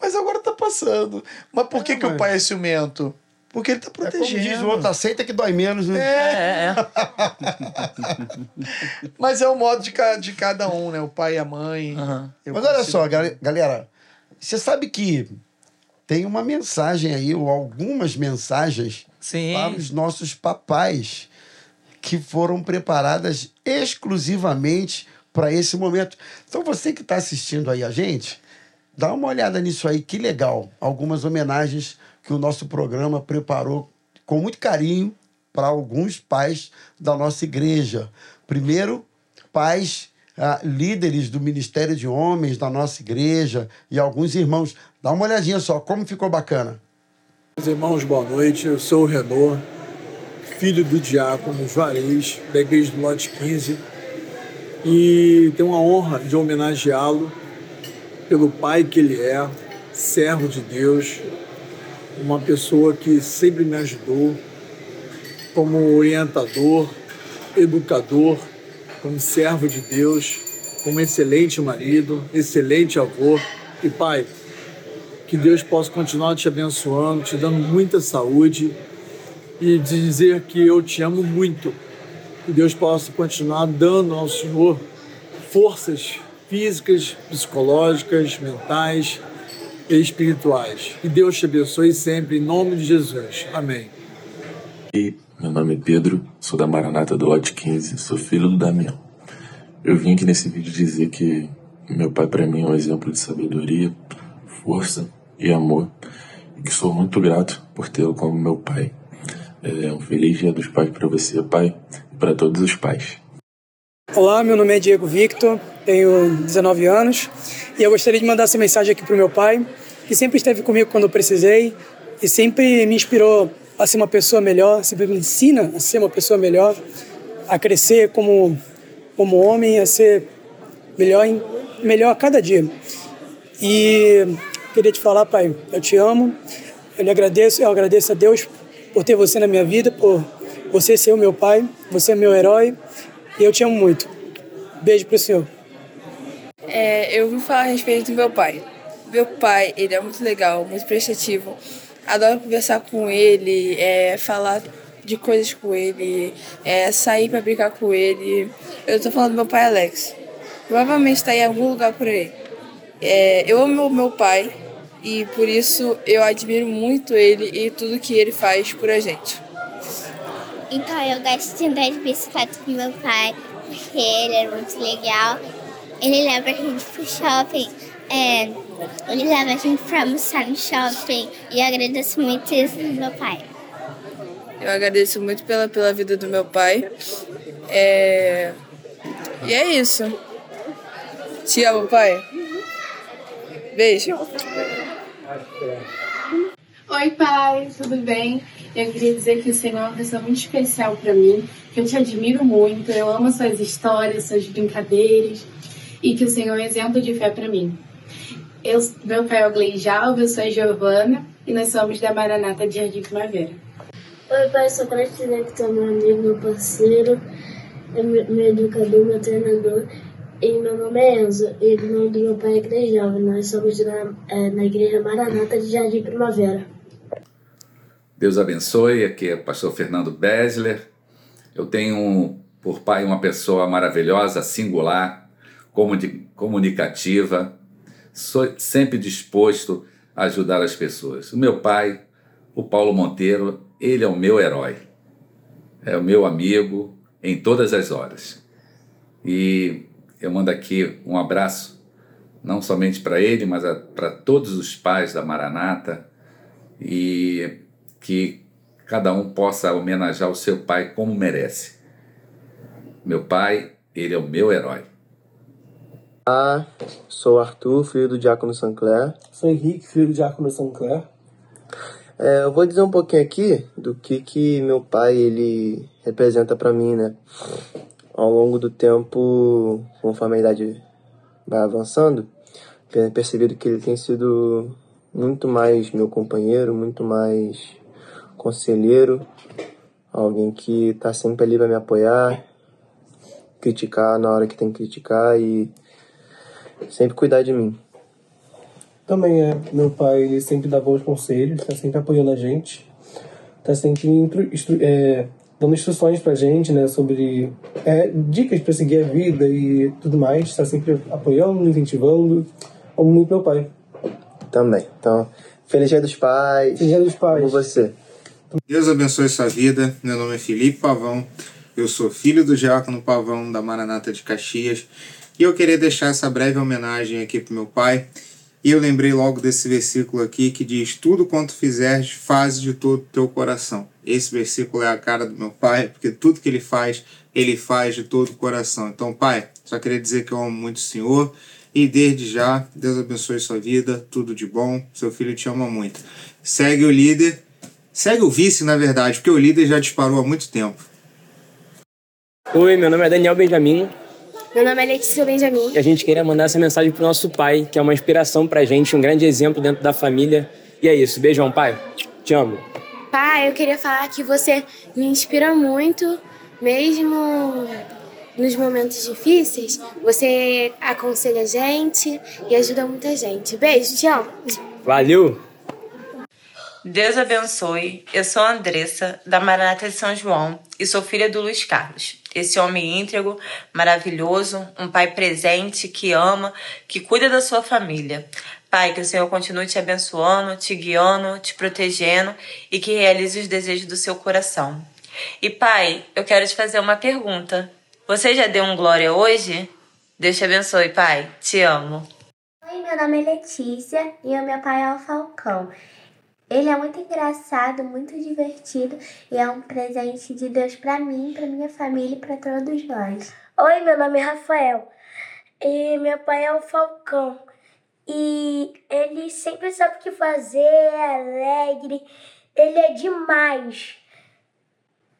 Mas agora tá passando. Mas por que, É, que o mas- pai é ciumento? Porque ele tá É como protegendo. diz o outro, aceita que dói menos, né? É, é. Mas é o modo de, ca- de cada um, né? O pai e a mãe. Eu Mas olha consigo- só, gal- galera, você sabe que tem uma mensagem aí, ou algumas mensagens Sim. para os nossos papais que foram preparadas exclusivamente para esse momento. Então você que está assistindo aí a gente, dá uma olhada nisso aí, que legal. Algumas homenagens que o nosso programa preparou com muito carinho para alguns pais da nossa igreja. Primeiro, pais ah, líderes do Ministério de Homens da nossa igreja e alguns irmãos. Dá uma olhadinha só, como ficou bacana. Meus irmãos, boa noite. Eu sou o Renor, filho do diácono Juarez, da igreja do Lote 15, e tenho a honra de homenageá-lo pelo pai que ele é, servo de Deus, uma pessoa que sempre me ajudou como orientador, educador, como servo de Deus, como excelente marido, excelente avô e pai. Que Deus possa continuar te abençoando, te dando muita saúde e dizer que eu te amo muito. Que Deus possa continuar dando ao Senhor forças físicas, psicológicas, mentais e espirituais. Que Deus te abençoe sempre, em nome de Jesus. Amém. E meu nome é Pedro, sou da Maranata do Lote 15, sou filho do Damião. Eu vim aqui nesse vídeo dizer que meu pai para mim é um exemplo de sabedoria, força e amor, e que sou muito grato por tê-lo como meu pai. É um feliz dia dos pais para você, pai, e para todos os pais. Olá, meu nome é Diego Victor, tenho 19 anos e eu gostaria de mandar essa mensagem aqui para o meu pai, que sempre esteve comigo quando eu precisei e sempre me inspirou a ser uma pessoa melhor, sempre me ensina a ser uma pessoa melhor, a crescer como, como homem, a ser melhor, melhor a cada dia. E queria te falar, pai, eu te amo, eu lhe agradeço, eu agradeço a Deus por ter você na minha vida, por você ser o meu pai, você é meu herói e eu te amo muito. Beijo pro senhor. É, eu vim falar a respeito do meu pai. Meu pai, ele é muito legal, muito prestativo. Adoro conversar com ele, é, falar de coisas com ele, é, sair para brincar com ele. Eu tô falando do meu pai Alex. Provavelmente está em algum lugar por aí. É, eu amo meu pai e por isso eu admiro muito ele e tudo que ele faz por a gente. Então eu gosto de andar de bicicleta com meu pai, porque ele é muito legal. Ele leva a gente pro shopping, é, ele leva a gente pra almoçar no shopping e eu agradeço muito isso do meu pai. Eu agradeço muito pela, pela vida do meu pai. É... E é isso. Te amo, pai. Beijo. Oi, pai, tudo bem? Eu queria dizer que o Senhor é uma pessoa muito especial para mim, que eu te admiro muito, eu amo suas histórias, suas brincadeiras e que o Senhor é um exemplo de fé para mim. Eu, meu pai é o Gleijalva, eu sou a Giovana e nós somos da Maranata de Jardim Primavera. Oi, pai, só para te dizer que tu é meu amigo, meu parceiro, é meu, meu educador, meu treinador. E meu nome é Enzo, e o nome do meu pai é Gleijalva. Nós somos na, é, na Igreja Maranata de Jardim Primavera. Deus abençoe, aqui é o pastor Fernando Besler. Eu tenho por pai uma pessoa maravilhosa, singular, comunicativa, sou sempre disposto a ajudar as pessoas. O meu pai, o Paulo Monteiro, ele é o meu herói. É o meu amigo em todas as horas. E eu mando aqui um abraço, não somente para ele, mas para todos os pais da Maranata e que cada um possa homenagear o seu pai como merece. Meu pai, ele é o meu herói. Olá, sou Arthur, filho do Diácono Sancler. Sou Henrique, filho do Diácono Sancler. É, eu vou dizer um pouquinho aqui do que que meu pai ele representa para mim, né? Ao longo do tempo, conforme a idade vai avançando, tenho percebido que ele tem sido muito mais meu companheiro, muito mais conselheiro, alguém que está sempre ali para me apoiar, criticar na hora que tem que criticar e sempre cuidar de mim. Também é, meu pai ele sempre dá bons conselhos, está sempre apoiando a gente, está sempre instru, instru, é, dando instruções pra gente, né, sobre é, dicas para seguir a vida e tudo mais, está sempre apoiando, incentivando, amo muito meu pai. Também, então, feliz dia dos pais. Feliz dia dos pais. Amo você. Deus abençoe sua vida. Meu nome é Felipe Pavão. Eu sou filho do Diácono Pavão da Maranata de Caxias. E eu queria deixar essa breve homenagem aqui para meu pai. E eu lembrei logo desse versículo aqui que diz: Tudo quanto fizeres, faz de todo o teu coração. Esse versículo é a cara do meu pai, porque tudo que ele faz, ele faz de todo o coração. Então, pai, só queria dizer que eu amo muito o Senhor. E desde já, Deus abençoe sua vida, tudo de bom. Seu filho te ama muito. Segue o líder Segue o vice, na verdade, porque o líder já disparou há muito tempo. Oi, meu nome é Daniel Benjamin. Meu nome é Letícia Benjamin. E a gente queria mandar essa mensagem pro nosso pai, que é uma inspiração pra gente, um grande exemplo dentro da família. E é isso. Beijão, pai. Te amo. Pai, eu queria falar que você me inspira muito, mesmo nos momentos difíceis. Você aconselha a gente e ajuda muita gente. Beijo, te amo. Valeu! Deus abençoe. Eu sou a Andressa, da Maranata de São João, e sou filha do Luiz Carlos. Esse homem íntegro, maravilhoso, um pai presente, que ama, que cuida da sua família. Pai, que o Senhor continue te abençoando, te guiando, te protegendo e que realize os desejos do seu coração. E pai, eu quero te fazer uma pergunta. Você já deu um glória hoje? Deus te abençoe, pai. Te amo. Oi, meu nome é Letícia e o meu pai é o Falcão. Ele é muito engraçado, muito divertido e é um presente de Deus para mim, para minha família e para todos nós. Oi, meu nome é Rafael e meu pai é o Falcão. E ele sempre sabe o que fazer, é alegre, ele é demais.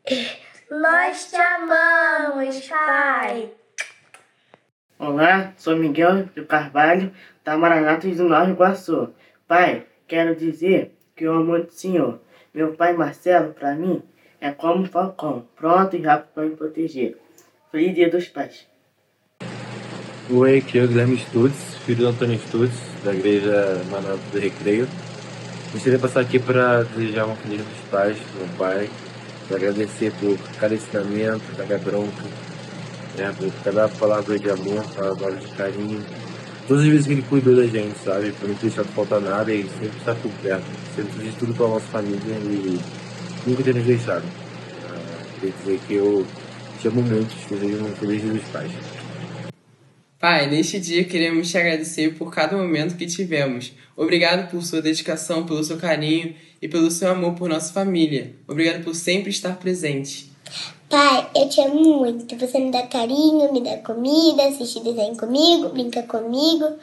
Nós te amamos, pai. Olá, sou Miguel do Carvalho, da Maranata do Nova Iguaçu. Pai, quero dizer que eu amo muito o Senhor. Meu pai Marcelo, para mim, é como um falcão, pronto e rápido para me proteger. Feliz Dia dos Pais. Oi, aqui é o Guilherme Stutz, filho do Antônio Stutz, da Igreja Manuel do Recreio. Gostaria de passar aqui para desejar uma feliz dos Pais meu pai, para agradecer por cada ensinamento, cada bronca, né, por cada palavra de amor, palavra de carinho, todas as vezes que ele cuidou da gente, sabe? Pra não deixar faltar nada e sempre estar por perto. Sempre fez tudo pela nossa família e nunca ter nos deixado. Uh, queria dizer que eu te amo muito, te desejo um feliz dia dos pais. Pai, neste dia queremos te agradecer por cada momento que tivemos. Obrigado por sua dedicação, pelo seu carinho e pelo seu amor por nossa família. Obrigado por sempre estar presente. Pai, eu te amo muito. Você me dá carinho, me dá comida, assiste desenho comigo, brinca comigo.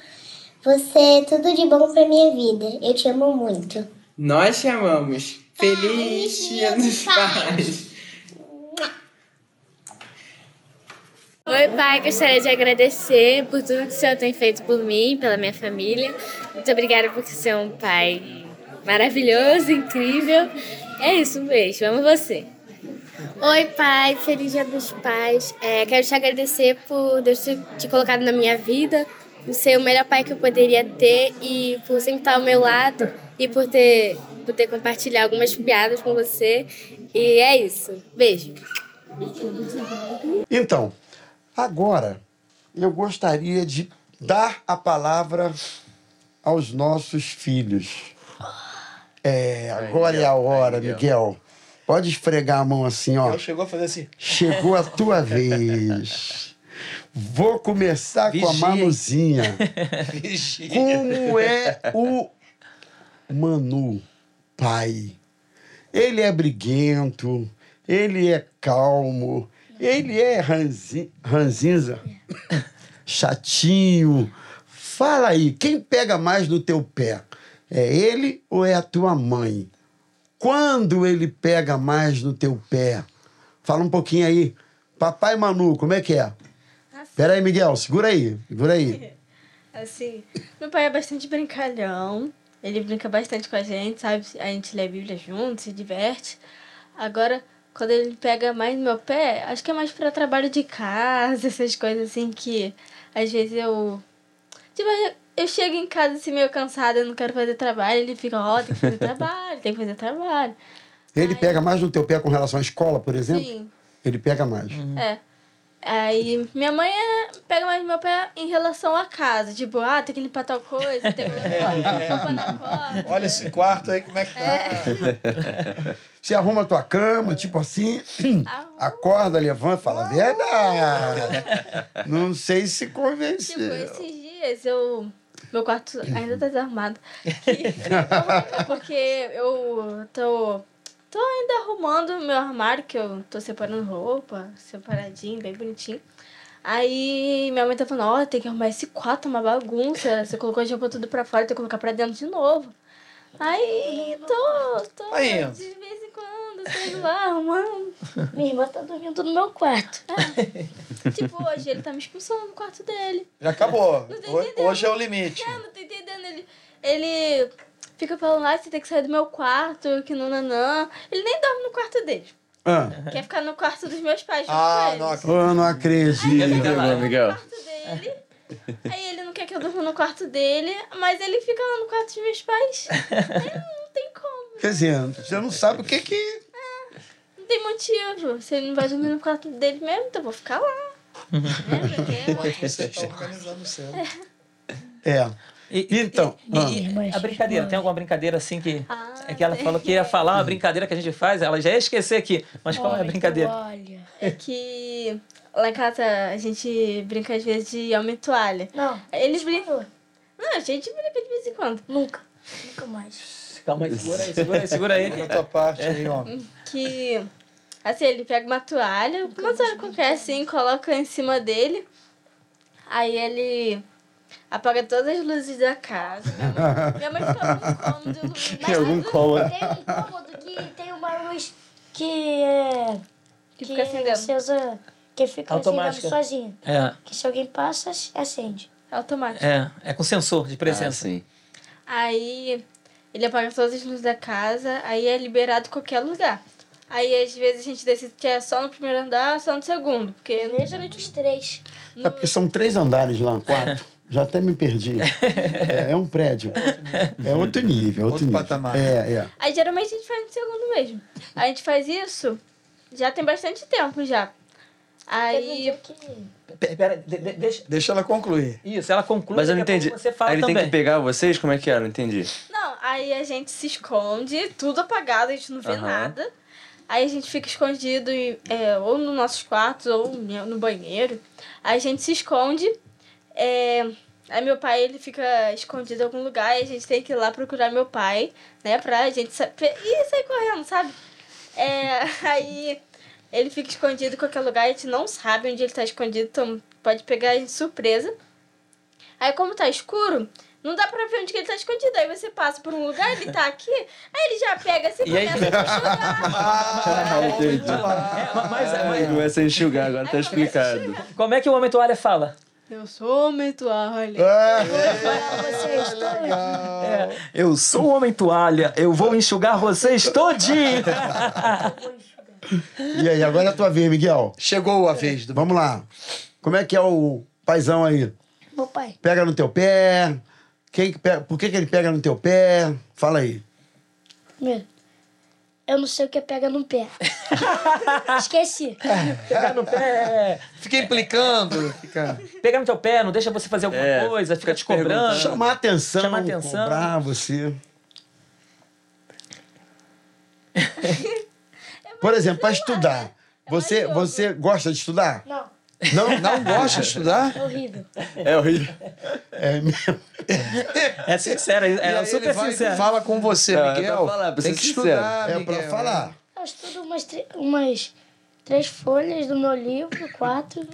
Você é tudo de bom pra minha vida. Eu te amo muito. Nós te amamos. Feliz Dia dos Pais. Oi, pai. Gostaria de agradecer por tudo que o senhor tem feito por mim, pela minha família. Muito obrigada por ser um pai maravilhoso, incrível. É isso, um beijo. Amo você. Oi, pai. Feliz Dia dos Pais. É, quero te agradecer por Deus ter te colocado na minha vida, por ser o melhor pai que eu poderia ter e por sempre estar ao meu lado e por ter, por ter compartilhado algumas piadas com você. E é isso. Beijo. Então, agora eu gostaria de dar a palavra aos nossos filhos. É, agora é a hora, Miguel. Pode esfregar a mão assim, ó. Ela chegou a fazer assim. Chegou a tua vez. Vou começar com a. Manuzinha. Vigia. Como é o Manu, pai? Ele é briguento, ele é calmo, ele é ranzi, ranzinza, chatinho. Fala aí, quem pega mais no teu pé? É ele ou é a tua mãe? Quando ele pega mais no teu pé? Fala um pouquinho aí. Papai Manu, como é que é? Pera aí, Miguel, segura aí, segura aí. Assim, meu pai é bastante brincalhão. Ele brinca bastante com a gente, sabe? A gente lê a Bíblia junto, se diverte. Agora, quando ele pega mais no meu pé, acho que é mais pra trabalho de casa, essas coisas assim que às vezes eu. Tipo, eu chego em casa assim meio cansada, eu não quero fazer trabalho, ele fica, ó, tem que fazer trabalho, tem que fazer trabalho. Ele pega mais no teu pé com relação à escola, por exemplo? Sim. Ele pega mais. É. Aí minha mãe é- pega mais no meu pé em relação à casa. Tipo, ah, tem que limpar tal coisa, tem que limpar roupa na. Olha esse quarto aí, como é que tá? Você arruma a tua cama, tipo assim, acorda, levanta, fala verdade. Não sei se Tipo, convenceu. esses dias eu. Meu quarto ainda tá desarmado. Porque eu tô. Tô ainda arrumando meu armário, que eu tô separando roupa, separadinho, bem bonitinho. Aí minha mãe tá falando, ó, tem que arrumar esse quarto, uma bagunça. Você colocou a roupa tudo pra fora, tem que colocar pra dentro de novo. Aí tô, tô indo. de vez em quando, sei lá, arrumando. Minha irmã tá dormindo no meu quarto. Tipo, hoje ele tá me expulsando do quarto dele. Já acabou. Não tô Ho- entendendo. Hoje é o limite. É, não tô entendendo. Ele, ele fica falando, ah, você tem que sair do meu quarto, que nananã. Ele nem dorme no quarto dele. Ah, Quer ficar no quarto dos meus pais Ah, com eles. eu não acredito. Miguel. dele. Aí ele não quer que eu durma no quarto dele, mas ele fica lá no quarto dos meus pais. Aí não tem como. Quer dizer, você não sabe o que que... Não tem motivo. Se ele não vai dormir no quarto dele mesmo, então eu vou ficar lá. Vocês estão organizando o céu. É. então, E a brincadeira, tem alguma brincadeira assim que. é que ela falou que ia falar uma brincadeira que a gente faz, ela já ia esquecer aqui. Mas qual é a brincadeira? Olha, é que lá em casa a gente brinca às vezes de homem e toalha. Não. Eles brincam. Não, a gente brinca de vez em quando. Nunca. Nunca mais. Calma aí, segura aí, segura aí, segura aí. Da tua parte aí, ó. Que assim, ele pega uma toalha, uma toalha qualquer assim, coloca em cima dele. Aí ele apaga todas as luzes da casa. Minha mãe, fica muito cômodo. Tem algum cômodo. Tem um cômodo que tem uma luz que é. Que fica acendendo. Que fica Automática. acendendo sozinho. É. Que se alguém passa, acende. É automático. É, é com sensor de presença. sim. Aí ele apaga todas as luzes da casa, aí é liberado em qualquer lugar. Aí às vezes a gente decide que é só no primeiro andar, só no segundo. Porque Geralmente os três. É porque são três andares lá, quatro. Já até me perdi. É, é um prédio. É outro nível, outro, Outro nível. patamar. É, é. Aí geralmente a gente faz no segundo mesmo. A gente faz isso já tem bastante tempo já. Aí. Pe- Pera, de- de- deixa, Deixa ela concluir. isso, ela conclui. Mas eu não entendi. Você fala Aí ele também. tem que pegar vocês? Como é que é? Não entendi. Não, aí a gente se esconde, tudo apagado, a gente não vê Aham. nada. Aí a gente fica escondido em- é, ou nos nossos quartos ou no banheiro. Aí a gente se esconde. é, aí meu pai ele fica escondido em algum lugar e a gente tem que ir lá procurar meu pai, né? Pra gente sa- pe- e sair correndo, sabe? É, aí ele fica escondido em qualquer lugar, a gente não sabe onde ele tá escondido, então pode pegar a gente surpresa. Aí como tá escuro, não dá pra ver onde que ele tá escondido. Aí você passa por um lugar, ele tá aqui, aí ele já pega assim e E aí- começa a enxugar. Ah, entendi. mas, Aí começa a enxugar, agora tá explicado. Como é que o homem toalha fala? Eu sou homem toalha. É, eu sou o homem toalha, eu vou enxugar vocês todinho. E aí, agora é a tua vez, Miguel. Chegou a vez do. Vamos lá. Como é que é o paizão aí? Meu pai. Pega no teu pé? Quem que pega, por que, que ele pega no teu pé? Fala aí. Eu não sei o que é pega no pé. Esqueci. Pegar no pé. Fica implicando. Fica... Pegar no teu pé, não deixa você fazer alguma É, coisa, fica te te cobrando. perguntando. Chamar atenção, Chamar atenção. cobrar você. Por exemplo, para estudar. Você, você gosta de estudar? Não, Não? Não gosta de estudar? é horrível. É horrível. É mesmo. É sincera, é aí super ele vai sincera. fala com você, Não, é Miguel. pra falar, pra Tem que sincero. estudar, É Miguel. para falar. Eu estudo umas, umas três folhas do meu livro, quatro.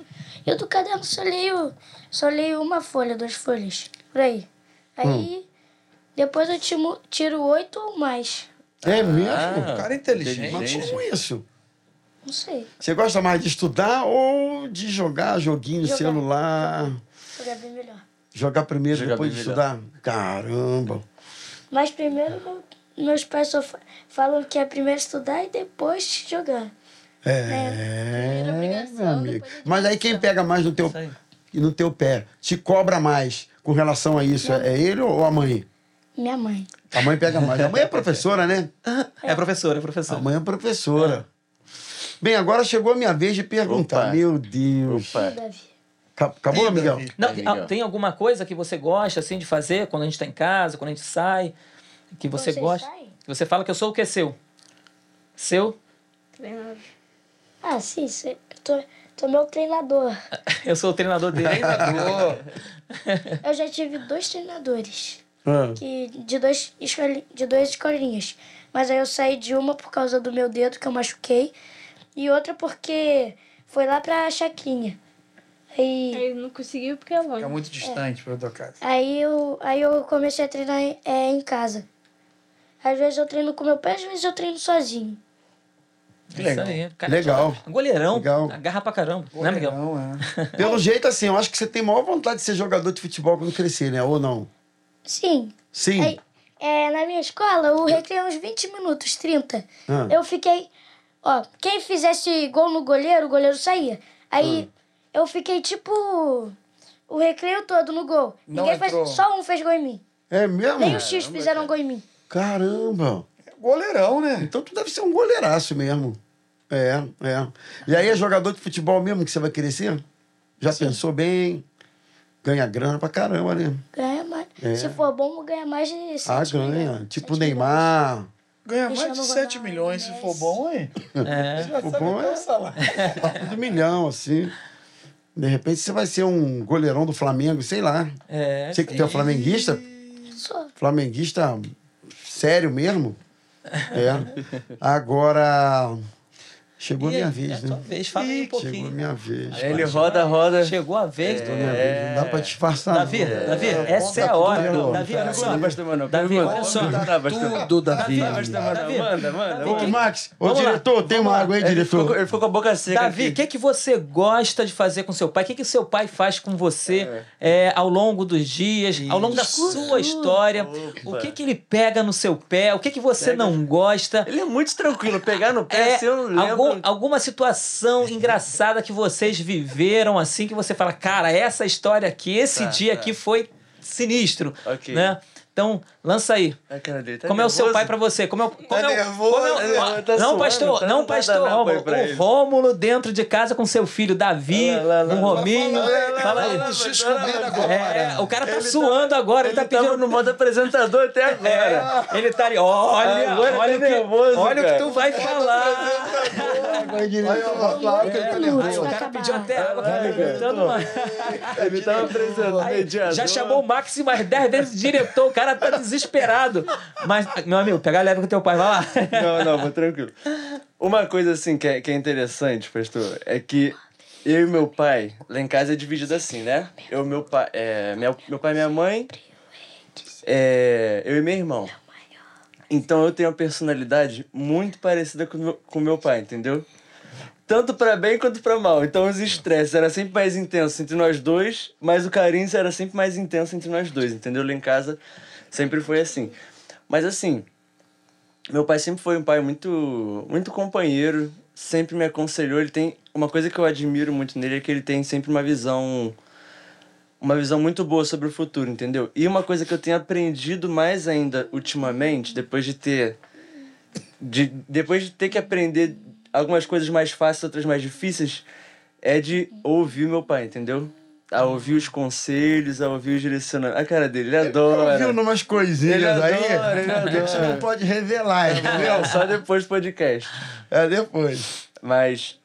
E o do caderno só leio, só leio uma folha, duas folhas. Por aí. Aí depois eu tiro oito ou mais. É mesmo? O cara é inteligente. Mas como isso? Não sei. Você gosta mais de estudar ou de jogar joguinho no Jogar. celular? Jogar bem melhor. Jogar primeiro, Jogar depois de estudar? Caramba. Mas primeiro meu- meus pais só fa- falam que é primeiro estudar e depois jogar. É, Primeira obrigação, meu amigo. a Mas aí quem pega mais no teu, no teu pé, te cobra mais com relação a isso? É ele ou a mãe? Minha mãe. A mãe pega mais. A mãe é professora, né? É professora, é A professora. mãe é professora. Bem, agora chegou a minha vez de perguntar. Opa. Meu Deus. Opa. Acabou, Miguel? Não, ah, Miguel. tem alguma coisa que você gosta assim de fazer quando a gente tá em casa, quando a gente sai, que você Vocês gosta? Que você fala que eu sou o que seu? Seu? Treinador. Ah, sim, cê, eu tô, tô meu treinador. Eu sou o treinador dele. Treinador. Eu já tive dois treinadores. Ah, que de, dois escoli- de duas escolinhas. Mas aí eu saí de uma por causa do meu dedo que eu machuquei. E outra porque foi lá pra Chacrinha. Aí, Ele não conseguiu porque é longe. Fica muito distante pra tua casa. aí, eu, aí eu comecei a treinar em- é, em casa. Às vezes eu treino com meu pé, às vezes eu treino sozinho. Que legal. Isso aí, cara, Legal. Goleirão. Legal. Agarra pra caramba. né, Miguel? Não, é. Pelo jeito, assim, eu acho que você tem maior vontade de ser jogador de futebol quando crescer, né? Ou não? Sim. Sim. Aí, é, na minha escola, o recreio é uns 20 minutos, 30. Ah. Eu fiquei. Ó, quem fizesse gol no goleiro, o goleiro saía. Aí eu fiquei tipo. O recreio todo no gol. Não Ninguém entrou. fez. Só um fez gol em mim. É mesmo? Nem os X fizeram gol em mim. Caramba! Goleirão, né? Então tu deve ser um goleiraço mesmo. É, é. E aí é jogador de futebol mesmo que você vai querer ser? Já pensou bem? Ganha grana pra caramba, né? Ganha mais. É. Se for bom, ganha mais de 7 Ah, ganha. Tipo o Neymar. Ganha mais de Cristiano 7 Ronaldo, milhões se for Messi. bom, hein? É. Já O sabe bom é- o salário. Papo do milhão, assim. De repente você vai ser um goleirão do Flamengo, sei lá. É. Você que tem um flamenguista? Flamenguista sério mesmo? É. Agora. Chegou a E minha aí, vez, é né? sua vez, fala aí um Chegou a pouquinho. minha vez. Aí ele roda, roda. Chegou a vez. Chegou a minha vez. Não dá pra disfarçar. Davi, não. Davi, É, essa é a hora. tudo, Davi, tá? olha só. Davi, Manda, olha só. Tudo, Davi. Davi. Manda, manda. Ô. Max, ô diretor, tem uma água aí, diretor? ele ficou com a boca seca. Davi, o que, que você gosta de fazer com seu pai? O que, que seu pai faz com você é, ao longo dos dias, ao longo da sua história? O que, que ele pega no seu pé? O que, que você não gosta? Ele é muito tranquilo. Pegar no pé, É, assim, eu não lembro. Algum- alguma situação engraçada que vocês viveram, assim, que você fala, cara, essa história aqui, esse Tá, dia tá. aqui foi sinistro, Ok. né? Então, lança aí. Cara dele tá como é o seu nervoso? pai pra você? Como é o, como Tá é o- nervoso, como é o- tá nervoso, tá não, suando, pastor, tá- não, pastor nada Rômulo. ele. O Rômulo dentro de casa com seu filho Davi, com o Rominho. Fala aí. É, o cara tá suando agora, ele, tá pedindo no modo apresentador até agora. É, ele tá ali, olha, Agora olha, tá o que, nervoso, olha o que tu vai falar. Ele tá nervoso. O cara pediu até água, tá. Ele tava apresentando Aí, já chamou o Max mais 10 vezes de diretor, o cara tá desesperado. Mas, meu amigo, pega leve com teu pai, vai lá. Não, não, vou tranquilo. Uma coisa assim que é, que é interessante, pastor, é que eu e meu pai, lá em casa é dividido assim, né? Eu, meu pai, é, meu, meu pai e minha mãe, é, eu e meu irmão. Então eu tenho uma personalidade muito parecida com meu, com meu pai, entendeu? Tanto pra bem quanto pra mal. Então os estresses eram sempre mais intensos entre nós dois, mas o carinho era sempre mais intenso entre nós dois, entendeu? Lá em casa sempre foi assim. Mas assim, meu pai sempre foi um pai muito, muito companheiro, sempre me aconselhou. Ele tem uma coisa que eu admiro muito nele é que ele tem sempre uma visão uma visão muito boa sobre o futuro, entendeu? E uma coisa que eu tenho aprendido mais ainda ultimamente, depois de ter de depois de ter que aprender algumas coisas mais fáceis, outras mais difíceis, é de ouvir meu pai, entendeu? A ouvir os conselhos, a ouvir os direcionamentos. A cara dele, ele adora. Ouviu numas coisinhas Ele aí? adora, ele Porque você adora. não pode revelar, entendeu? Só depois do podcast. É depois. Mas.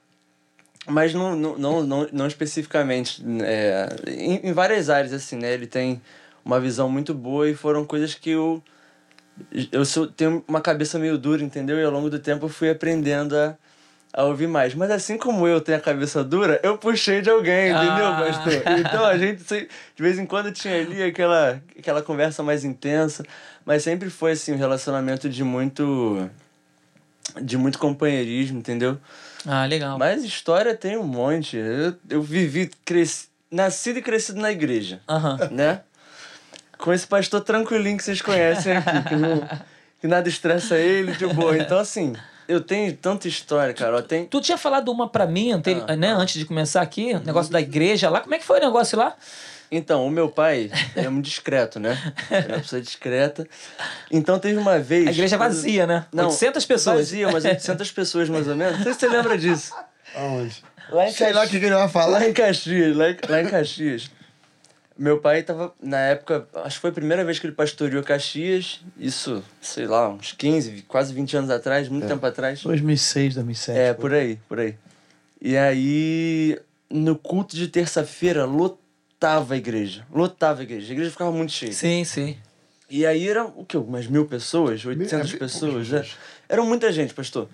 Mas não, não, não, não, não especificamente. É, em, em várias áreas, assim, né? Ele tem uma visão muito boa e foram coisas que eu. Eu sou, tenho uma cabeça meio dura, entendeu? E ao longo do tempo eu fui aprendendo a, a ouvir mais. Mas assim como eu tenho a cabeça dura, eu puxei de alguém, entendeu, Ah. pastor? Então a gente, de vez em quando, tinha ali aquela, aquela conversa mais intensa. Mas sempre foi, assim, um relacionamento de muito. de muito companheirismo, entendeu? Ah, legal. Mas história tem um monte. Eu, eu vivi, cresci, nascido e crescido na igreja. Né? Com esse pastor tranquilinho que vocês conhecem aqui, que, não, que nada estressa ele, de boa. Então, assim, eu tenho tanta história, cara. Eu tenho... Tu tinha falado uma pra mim ante- né, antes de começar aqui, o negócio da igreja lá. Como é que foi o negócio lá? Então, o meu pai é muito discreto, né? É uma pessoa discreta. Então, teve uma vez... A igreja é vazia, né? Não, 800 pessoas. Vazia, mas 800 pessoas, mais ou menos. Não sei se você lembra disso. Aonde? Lá em Sei lá o que que ele vai falar. Lá em Caxias, lá em, lá em Caxias. Meu pai tava, na época, acho que foi a primeira vez que ele pastoreou Caxias. Isso, sei lá, uns 15, quase 20 anos atrás, muito tempo atrás. 2006, 2007. É, por aí, por aí. E aí, no culto de terça-feira, lotava a igreja. Lotava a igreja. A igreja ficava muito cheia. Sim, sim. E aí eram, o quê? Umas mil pessoas? 800 é, pessoas? né? Eram muita gente, pastor.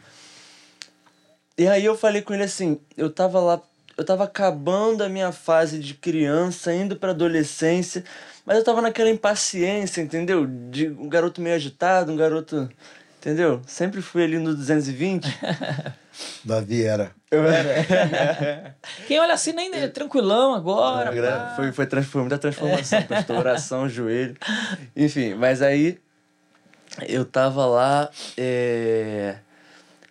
E aí eu falei com ele assim, eu tava lá, eu tava acabando a minha fase de criança, indo pra adolescência, mas eu tava naquela impaciência, entendeu? De um garoto meio agitado, um garoto, entendeu? Sempre fui ali no 220. Davi era. Eu era. Quem olha assim nem é tranquilão agora. Gra- Foi, foi, trans- foi muita transformação, pastor. Oração, joelho. Enfim, mas aí eu tava lá é,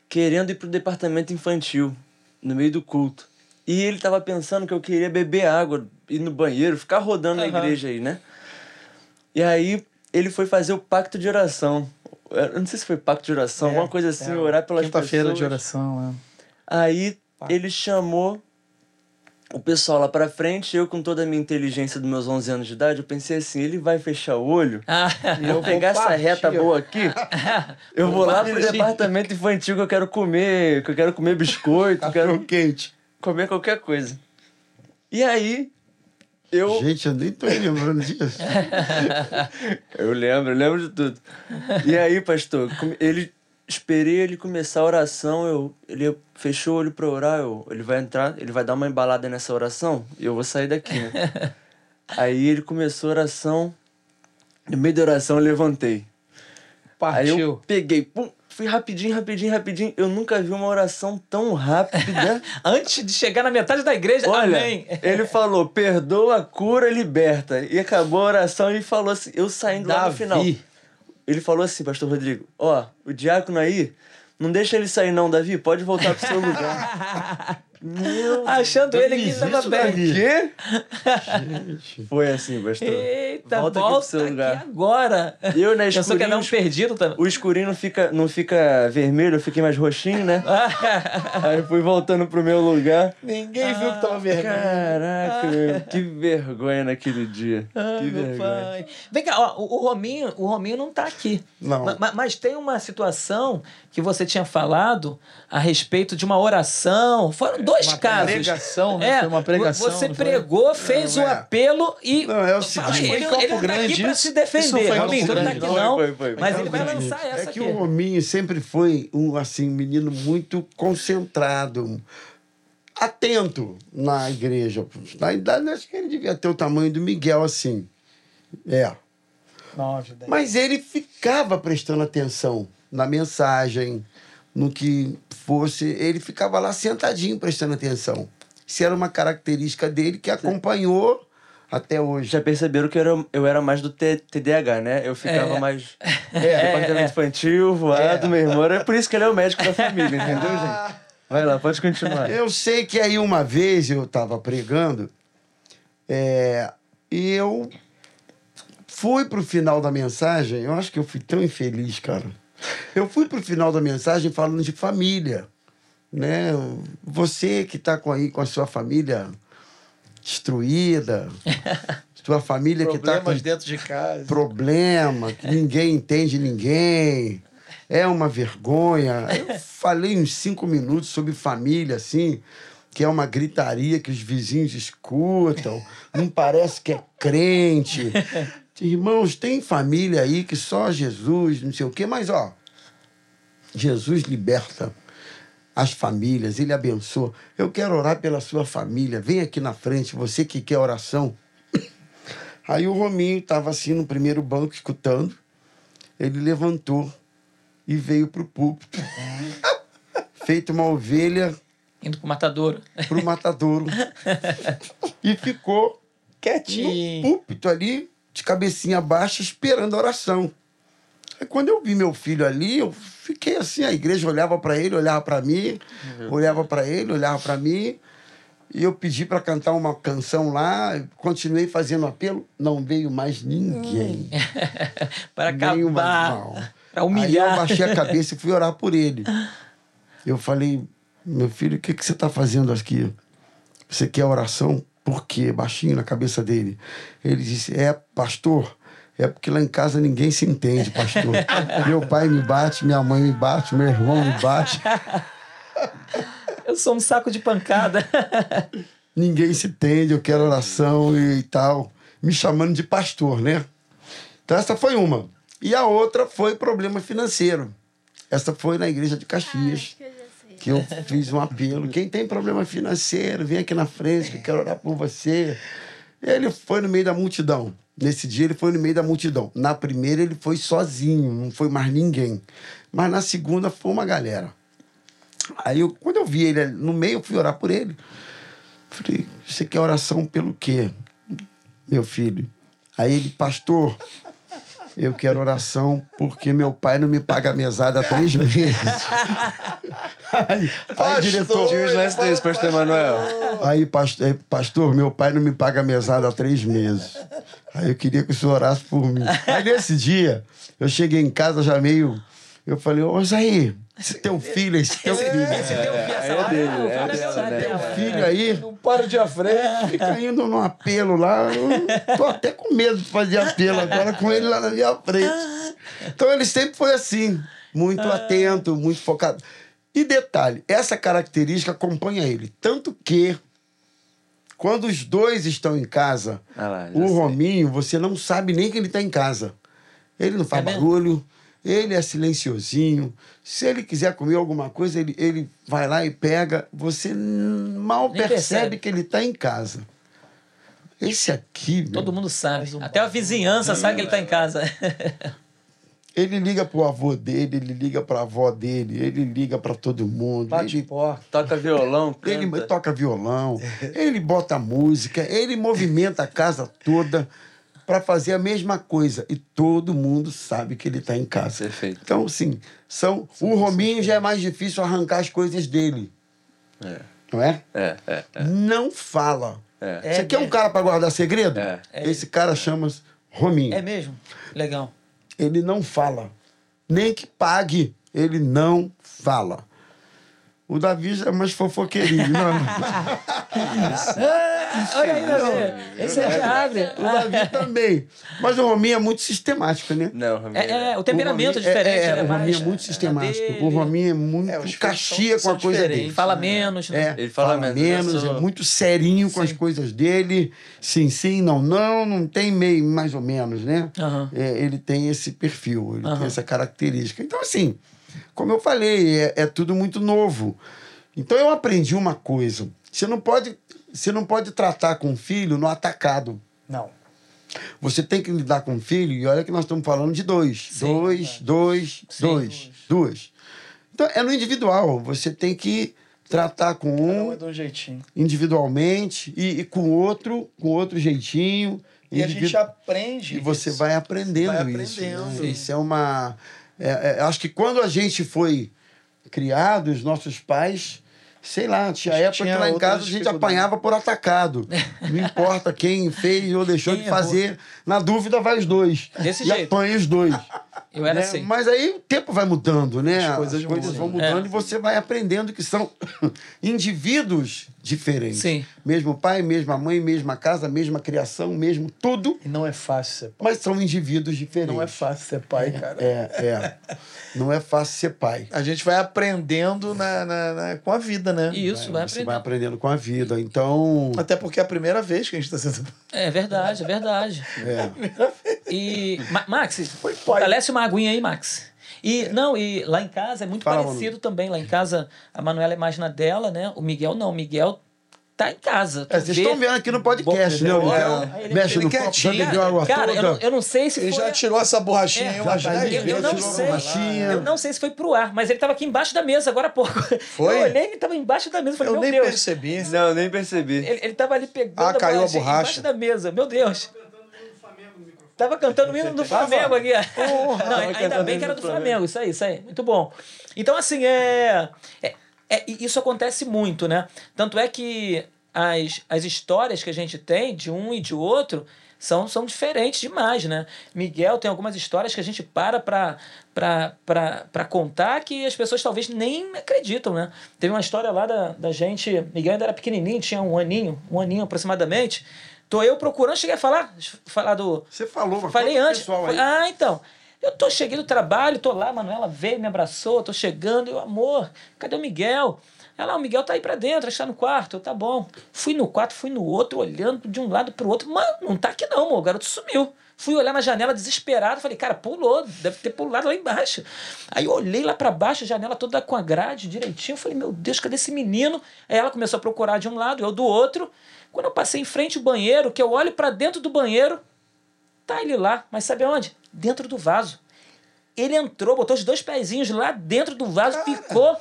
querendo ir pro departamento infantil, no meio do culto. E ele tava pensando que eu queria beber água, ir no banheiro, ficar rodando na Aham. igreja aí, né? E aí ele foi fazer o pacto de oração. Eu não sei se foi pacto de oração, alguma coisa assim, orar pelas pessoas. Quinta-feira de oração, é. Aí ele chamou o pessoal lá pra frente, eu com toda a minha inteligência dos meus 11 anos de idade, eu pensei assim, ele vai fechar o olho e eu vou pegar essa partir. reta boa aqui, eu vou lá pro departamento infantil que eu quero comer, que eu quero comer biscoito, eu quero quente. Comer qualquer coisa. E aí, eu... Gente, eu nem tô lembrando disso. Eu lembro, eu lembro de tudo. E aí, pastor, ele esperei ele começar a oração, eu, ele fechou o olho pra orar, eu, ele vai entrar, ele vai dar uma embalada nessa oração e eu vou sair daqui, né? aí ele começou a oração, no meio da oração eu levantei. Aí eu peguei, pum, fui rapidinho, rapidinho, rapidinho. Eu nunca vi uma oração tão rápida. Antes de chegar na metade da igreja, Olha, amém. ele falou, perdoa, cura, liberta. E acabou a oração e falou assim, eu saindo lá no Davi. final. Ele falou assim, pastor Rodrigo, ó, o diácono aí, não deixa ele sair não, Davi, pode voltar pro seu lugar. Achando ele que estava bem. Quê? Foi assim, pastor. Eita, volta, volta aqui pro seu lugar. aqui agora. Eu na Pensou escurinho. que ia dar um perdido também. O escurinho não fica, não fica vermelho, eu fiquei mais roxinho, né? Aí fui voltando pro meu lugar. Ninguém viu que tava vermelho. Caraca, meu, que vergonha naquele dia. Ai, que meu vergonha. pai. Vem cá, ó, o, Rominho, o Rominho não tá aqui. Não. Ma- ma- Mas, tem uma situação que você tinha falado a respeito de uma oração. Foram dois Uma casos. pregação, né? Foi uma pregação, Você pregou, fez Não, o é. apelo e. Não, é o seguinte. ele, ele não tá aqui isso? se Isso defender. Rominho, não tá aqui não. Foi, foi, foi. Mas É ele vai lançar essa É que aqui. o Rominho sempre foi um assim menino muito concentrado, atento na igreja. Na idade, acho que ele devia ter o tamanho do Miguel, assim. É. Nove, dez. Mas ele ficava prestando atenção na mensagem, no que fosse. Ele ficava lá sentadinho prestando atenção. Isso era uma característica dele que acompanhou até hoje. Já perceberam que eu era, eu era mais do T- TDAH, né? Eu ficava É. mais. É, departamento é. infantil, voado, meu irmão. É por isso que ele é o médico da família, entendeu, gente? Vai lá, pode continuar. Eu sei que aí uma vez eu estava pregando é, e eu fui pro final da mensagem. Eu acho que eu fui tão infeliz, cara. Eu fui pro final da mensagem falando de família, né? Você que está com aí com a sua família destruída, sua família que está com Problemas dentro de casa. problema, que ninguém entende ninguém, é uma vergonha. Eu falei uns cinco minutos sobre família, assim, que é uma gritaria que os vizinhos escutam, não parece que é crente. Irmãos, tem família aí que só Jesus, não sei o quê, mas ó, Jesus liberta as famílias, ele abençoa. Eu quero orar pela sua família. Vem aqui na frente, você que quer oração. Aí o Rominho estava assim no primeiro banco escutando. Ele levantou e veio para o púlpito. Feito uma ovelha Indo pro matadouro. para o matadouro. e ficou Quietinho. no púlpito ali, de cabecinha baixa, esperando a oração. Aí quando eu vi meu filho ali, eu fiquei assim, a igreja olhava para ele, olhava para mim, olhava para ele, olhava para mim. E eu pedi para cantar uma canção lá, continuei fazendo apelo, não veio mais ninguém. Para Nenhuma- acabar. Para humilhar. Aí eu baixei a cabeça e fui orar por ele. Eu falei, meu filho, o que, que você está fazendo aqui? Você quer oração? Por quê? Baixinho na cabeça dele. Ele disse, é, pastor, é porque lá em casa ninguém se entende, pastor. meu pai me bate, minha mãe me bate, meu irmão me bate. Eu sou um saco de pancada. ninguém se entende, eu quero oração e tal. Me chamando de pastor, né? Então essa foi uma. E a outra foi problema financeiro. Essa foi na igreja de Caxias. Que eu fiz um apelo. Quem tem problema financeiro, vem aqui na frente que eu quero orar por você. Ele foi no meio da multidão. Nesse dia ele foi no meio da multidão. Na primeira ele foi sozinho, não foi mais ninguém. Mas na segunda foi uma galera. Aí eu, quando eu vi ele no meio, eu fui orar por ele. Falei, você quer oração pelo quê, meu filho? Aí ele, pastor, eu quero oração porque meu pai não me paga a mesada há três meses. aí, aí, diretor. Tinha uns lances desse, pastor Emanuel. Aí, pastor, pastor, meu pai não me paga a mesada há três meses. Aí eu queria que o senhor orasse por mim. Aí nesse dia, eu cheguei em casa já meio. Eu falei, ô Zaí, esse teu filho, esse teu filho. Esse teu filho, essa é dele, é dela, né? filho aí. Não para de frente. Fica indo num apelo lá. Eu tô até com medo de fazer apelo agora com ele lá na minha frente. Então ele sempre foi assim, muito atento, muito focado. E detalhe, essa característica acompanha ele. Tanto que, quando os dois estão em casa, Ah lá, o sei. Rominho, você não sabe nem que ele está em casa. Ele não faz barulho, ele é silenciosinho. Se ele quiser comer alguma coisa, ele, ele vai lá e pega. Você mal percebe, percebe. que ele está em casa. Esse aqui, meu, Todo mundo sabe. Até a vizinhança sabe que ele tá em casa. ele liga pro avô dele, ele liga pra avó dele, ele liga pra todo mundo. Bate ele porta, toca violão, Ele canta. toca violão, ele bota música, ele movimenta a casa toda para fazer a mesma coisa. E todo mundo sabe que ele está em casa. Perfeito. Então, sim, são, o Rominho já é mais difícil arrancar as coisas dele. É. não é? É, é, é. Não fala. É. Você quer um cara para guardar segredo? É. Esse cara chama Rominho. É mesmo? Legal. Ele não fala. Nem que pague, ele não fala. O Davi já é mais fofoqueirinho. Não, Ah, olha aí, Davi. Esse é abre. O Davi também. Mas o Rominho é muito sistemático, né? Não, o Rominho É, é, o temperamento é Rominho diferente. É, né? o Rominho é muito sistemático. O Rominho é muito caxia com a coisa dele. Fala menos, né? É, Ele fala menos, eu é sou- muito serinho com as coisas dele. Sim, sim, não, não, não tem meio, mais ou menos, né? Aham. É, ele tem esse perfil, ele Aham. tem essa característica. Então, assim, como eu falei, é, é tudo muito novo. Então eu aprendi uma coisa. Você não pode, você não pode tratar com o filho no atacado. Não. Você tem que lidar com o filho, e olha que nós estamos falando de dois. dois, dois, dois, duas. Então, é no individual. Você tem que tratar com um é um individualmente e, e com o outro, com outro jeitinho. E a individu- gente aprende. E você vai aprendendo, Vai isso. aprendendo. né? Isso é uma. É- é, acho que quando a gente foi criado, os nossos pais. Sei lá, tinha Acho que época que tinha lá em casa a gente apanhava por atacado. Não importa quem fez ou deixou Quem de fazer. Na dúvida, vai os dois. Desse e jeito. apanha os dois. Eu era né? assim. Mas aí o tempo vai mudando, né? As coisas As coisas vão mudando É. e você vai aprendendo que são indivíduos diferentes. Sim. Mesmo pai, mesma mãe, mesma casa, mesma criação, mesmo tudo. E não é fácil ser pai. Mas são indivíduos diferentes. Não é fácil ser pai, cara. É, é. Não é fácil ser pai. A gente vai aprendendo na, na- na- com a vida, né? Isso, vai Você aprender. vai aprendendo com a vida. Então. Até porque é a primeira vez que a gente está sendo. É verdade, é verdade. É. E, Ma- Max, fortalece uma aguinha aí, Max. E, não, e lá em casa é muito Fala, parecido também. Lá em casa, a Manuela é mais na dela, né? O Miguel não. O Miguel tá em casa. É, vocês estão vendo aqui no podcast, né? O Aí ele- mexe ele no copo, já bebeu água Cara, eu não, toda. eu não sei se Ele foi... já tirou essa borrachinha aí É, umas já 10 eu, eu não tirou sei. Eu não sei se foi pro ar, mas ele tava aqui embaixo da mesa agora há pouco. Foi? Eu olhei e ele tava embaixo da mesa. Eu falei, Eu meu nem Deus. percebi. Não, nem percebi. Ele, ele tava ali pegando Ah, caiu a borracha. embaixo da mesa. Meu Deus. Tava cantando o hino do Flamengo aqui. Não, ainda bem que era do do Flamengo. Isso aí, isso aí. Muito bom. Então, assim, é, é, é- Isso acontece muito, né? Tanto é que as, as histórias que a gente tem de um e de outro são, são diferentes demais, né? Miguel tem algumas histórias que a gente para pra, pra, pra, pra contar que as pessoas talvez nem acreditam, né? Teve uma história lá da, da gente, Miguel ainda era pequenininho, tinha um aninho, um aninho aproximadamente. Tô eu procurando, cheguei a falar, falar do, Você falou, mas Falei pro antes. pessoal aí. Ah, então. Eu tô cheguei do trabalho, tô lá, a Manuela veio, me abraçou, tô chegando. Eu, amor, cadê o Miguel? Ela, o Miguel tá aí pra dentro, está no quarto. Eu, tá bom. Fui no quarto, fui no outro, olhando de um lado pro outro. Mas não tá aqui não, amor. O garoto sumiu. Fui olhar na janela desesperado, falei, cara, pulou, deve ter pulado lá embaixo. Aí eu olhei lá pra baixo, a janela toda com a grade direitinho. Falei, meu Deus, cadê esse menino? Aí ela começou a procurar de um lado, eu do outro. Quando eu passei em frente ao banheiro, que eu olho pra dentro do banheiro, Tá ele lá, mas sabe onde? Dentro do vaso. Ele entrou, botou os dois pezinhos lá dentro do vaso, ficou.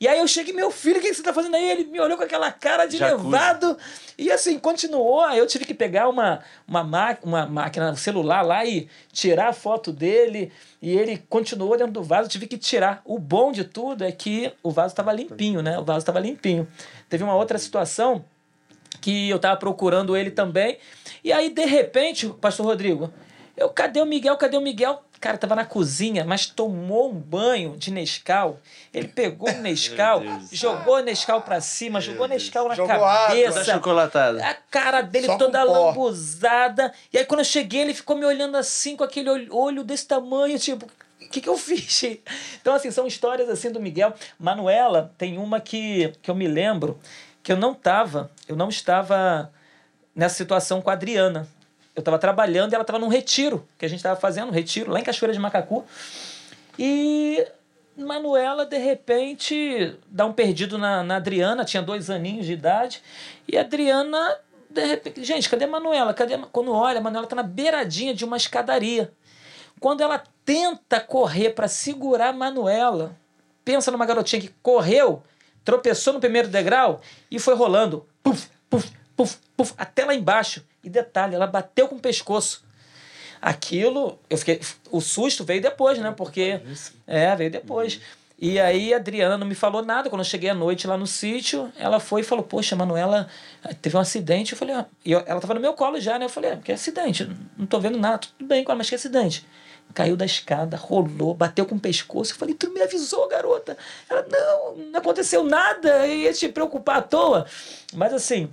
E aí eu cheguei, meu filho, o que você tá fazendo aí? Ele me olhou com aquela cara de Jacuzzi. levado. E assim, continuou. Aí eu tive que pegar uma, uma, ma- uma máquina, um celular lá e tirar a foto dele. E ele continuou dentro do vaso, eu tive que tirar. O bom de tudo é que o vaso estava limpinho, né? O vaso estava limpinho. Teve uma outra situação que eu tava procurando ele também. E aí, de repente, pastor Rodrigo, eu, cadê o Miguel? Cadê o Miguel? Cara, tava na cozinha, mas tomou um banho de Nescau. Ele pegou o Nescau, jogou o Nescau pra cima, jogou o Nescau na Jogou água. Cabeça. chocolatada. A cara dele Só toda lambuzada. E aí, quando eu cheguei, ele ficou me olhando assim, com aquele olho, olho desse tamanho, tipo, o que, que eu fiz? Então, assim, são histórias assim do Miguel. Manuela, tem uma que, que eu me lembro que eu não tava, eu não estava nessa situação com a Adriana. Eu estava trabalhando e ela estava num retiro, que a gente estava fazendo, um retiro lá em Cachoeira de Macacu. E Manuela, de repente, dá um perdido na, na Adriana, tinha dois aninhos de idade. E a Adriana, de repente, gente, cadê a Manuela? Cadê a... Quando olha, a Manuela está na beiradinha de uma escadaria. Quando ela tenta correr para segurar a Manuela, pensa numa garotinha que correu, tropeçou no primeiro degrau e foi rolando. Puf, puf, puf, puf, até lá embaixo. E detalhe, ela bateu com o pescoço. Aquilo, eu fiquei. O susto veio depois, né? Porque. É, veio depois. E aí a Adriana não me falou nada. Quando eu cheguei à noite lá no sítio, ela foi e falou: Poxa, a Manuela teve um acidente. Eu falei: ah. e ela tava no meu colo já, né? Eu falei: é, que acidente? Não tô vendo nada. Tudo bem, mas que acidente? Caiu da escada, rolou, bateu com o pescoço. Eu falei: Tu me avisou, garota? Ela: Não, não aconteceu nada. Ia te preocupar à toa. Mas assim,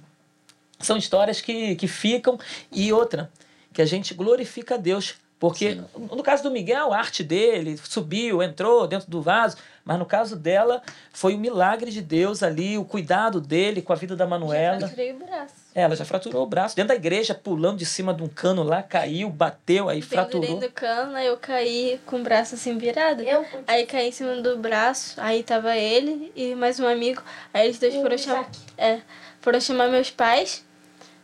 são histórias que, que ficam. E outra, que a gente glorifica a Deus. Porque Sim. no caso do Miguel, a arte dele subiu, entrou dentro do vaso. Mas no caso dela, foi o milagre de Deus ali, o cuidado dele com a vida da Manuela. Já fraturei o braço. Ela já fraturou o braço. Dentro da igreja, pulando de cima de um cano lá, caiu, bateu, aí fraturou. Do cano, aí eu caí com o braço assim virado. Eu? Aí caí em cima do braço, aí tava ele e mais um amigo. Aí eles dois foram chamar, é, foram chamar meus pais.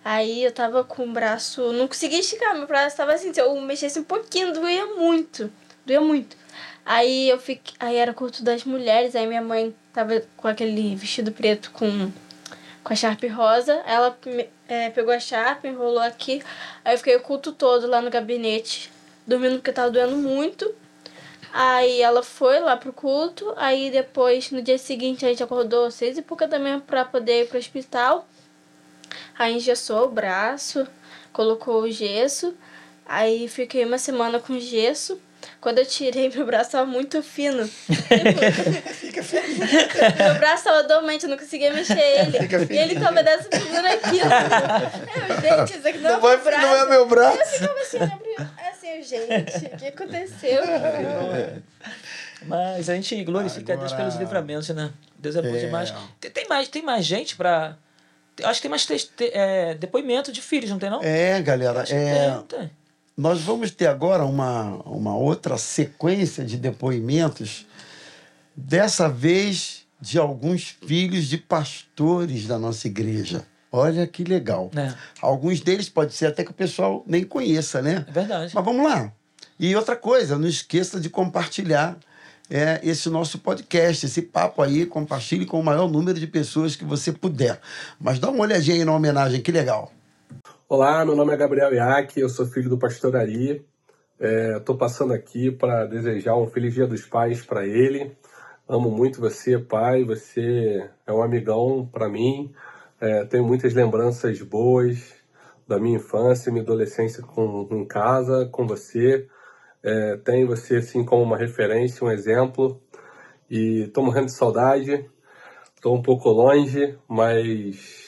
Aí eu tava com o braço. Não conseguia esticar, meu braço tava assim. Se eu mexesse um pouquinho, doía muito. Doía muito. Aí eu fiquei. Aí era culto das mulheres, aí minha mãe tava com aquele vestido preto com, com a Sharp rosa. Ela é, pegou a Sharp, enrolou aqui. Aí eu fiquei o culto todo lá no gabinete, dormindo porque tava doendo muito. Aí ela foi lá pro culto, aí depois, no dia seguinte, a gente acordou seis e pouca da manhã pra poder ir pro hospital. Aí engessou o braço, colocou o gesso. Aí fiquei uma semana com gesso. Quando eu tirei, meu braço tava muito fino. Fica feliz. meu braço tava dormente, eu não conseguia mexer ele. Fica e ele tava dessa figura aqui. Eu, gente, isso aqui não, não é meu braço. Não é meu braço. Eu ficava assim, assim, gente, o que aconteceu? Mas a gente glorifica Agora... a Deus pelos livramentos, né? Deus é bom é. demais. Tem, tem, mais, tem mais gente pra acho que tem mais te, é, depoimento de filhos, não tem não? É, galera. É, tem, tem. Nós vamos ter agora uma, uma outra sequência de depoimentos, dessa vez de alguns filhos de pastores da nossa igreja. Olha que legal. É. Alguns deles pode ser até que o pessoal nem conheça, né? É verdade. Mas vamos lá. E outra coisa, não esqueça de compartilhar é, esse nosso podcast, esse papo aí, compartilhe com o maior número de pessoas que você puder. Mas dá uma olhadinha aí na homenagem, que legal. Olá, meu nome é Gabriel Iac, eu sou filho do pastor Ari. Estou é, passando aqui para desejar um feliz Dia dos Pais para ele. Amo muito você, pai. Você é um amigão para mim. É, tenho muitas lembranças boas da minha infância, minha adolescência com, em casa, com você. É, tenho você assim como uma referência, um exemplo. E estou morrendo de saudade. Estou um pouco longe, mas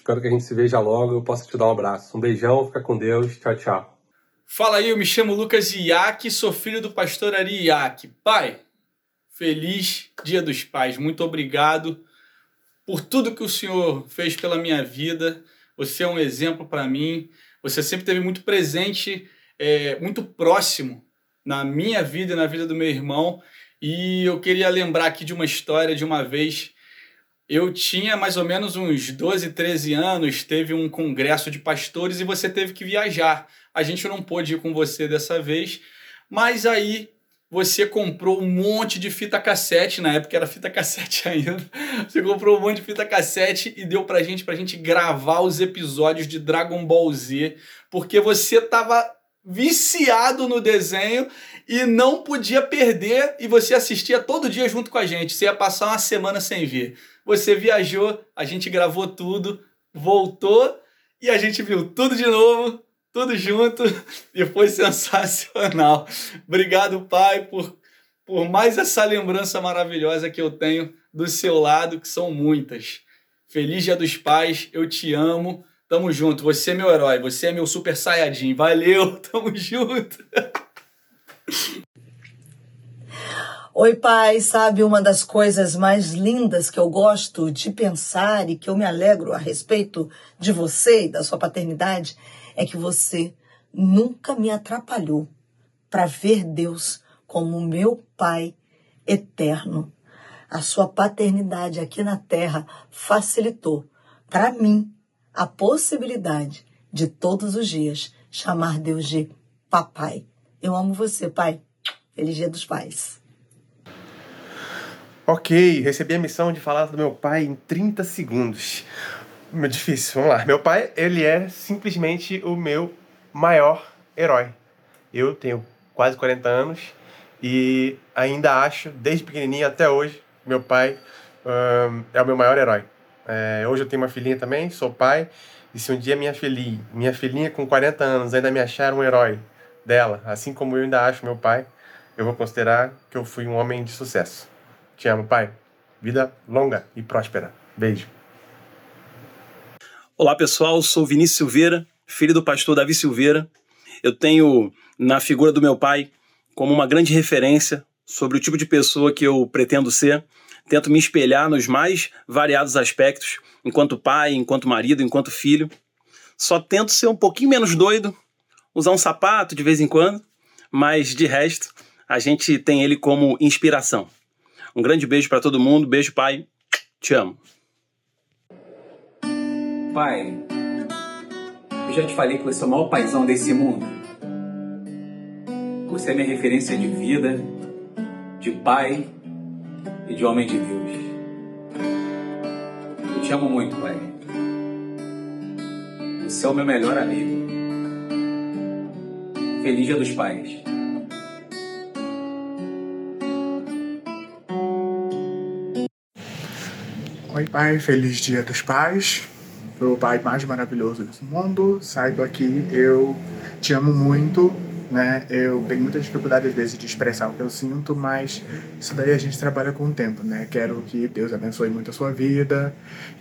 espero que a gente se veja logo. Eu possa te dar um abraço. Um beijão, fica com Deus. Tchau, tchau. Fala aí, eu me chamo Lucas Iac, sou filho do pastor Ari Iac. Pai, feliz Dia dos Pais. Muito obrigado por tudo que o Senhor fez pela minha vida. Você é um exemplo para mim. Você sempre esteve muito presente é, muito próximo na minha vida e na vida do meu irmão. E eu queria lembrar aqui de uma história de uma vez. Eu tinha mais ou menos uns 12, 13 anos, teve um congresso de pastores e você teve que viajar. A gente não pôde ir com você dessa vez, mas aí você comprou um monte de fita cassete, na época era fita cassete ainda. Você comprou um monte de fita cassete e deu pra gente, pra gente gravar os episódios de Dragon Ball Z, porque você tava viciado no desenho e não podia perder e você assistia todo dia junto com a gente. Você ia passar uma semana sem ver. Você viajou, a gente gravou tudo, voltou e a gente viu tudo de novo, tudo junto e foi sensacional. Obrigado, pai, por, por mais essa lembrança maravilhosa que eu tenho do seu lado, que são muitas. Feliz Dia dos Pais, eu te amo. Tamo junto. Você é meu herói. Você é meu super saiyajin. Valeu. Tamo junto. Oi, pai. Sabe uma das coisas mais lindas que eu gosto de pensar e que eu me alegro a respeito de você e da sua paternidade é que você nunca me atrapalhou para ver Deus como meu pai eterno. A sua paternidade aqui na terra facilitou para mim a possibilidade de todos os dias chamar Deus de papai. Eu amo você, pai. Feliz Dia dos Pais. Ok, recebi a missão de falar do meu pai em 30 segundos. Difícil, vamos lá. Meu pai, ele é simplesmente o meu maior herói. Eu tenho quase 40 anos E ainda acho, desde pequenininho até hoje, meu pai hum, é o meu maior herói. É, hoje eu tenho uma filhinha também, sou pai. E se um dia minha filhinha, minha filhinha com 40 anos ainda me achar um herói dela, assim como eu ainda acho meu pai, eu vou considerar que eu fui um homem de sucesso. Te amo, pai. Vida longa e próspera. Beijo. Olá pessoal, sou Vinícius Silveira, filho do pastor Davi Silveira. Eu tenho na figura do meu pai como uma grande referência sobre o tipo de pessoa que eu pretendo ser. Tento me espelhar nos mais variados aspectos, enquanto pai, enquanto marido, enquanto filho. Só tento ser um pouquinho menos doido, usar um sapato de vez em quando, mas de resto, a gente tem ele como inspiração. Um grande beijo para todo mundo, beijo pai, te amo. Pai, eu já te falei que você é o maior paizão desse mundo. Você é minha referência de vida, de pai e de homem de Deus. Eu te amo muito, pai. Você é o meu melhor amigo. Feliz Dia dos Pais. Oi, pai, feliz Dia dos Pais. O pai mais maravilhoso desse mundo. Saiba que eu te amo muito, né? Eu tenho muita dificuldade às vezes de expressar o que eu sinto, mas isso daí a gente trabalha com o tempo, né? Quero que Deus abençoe muito a sua vida,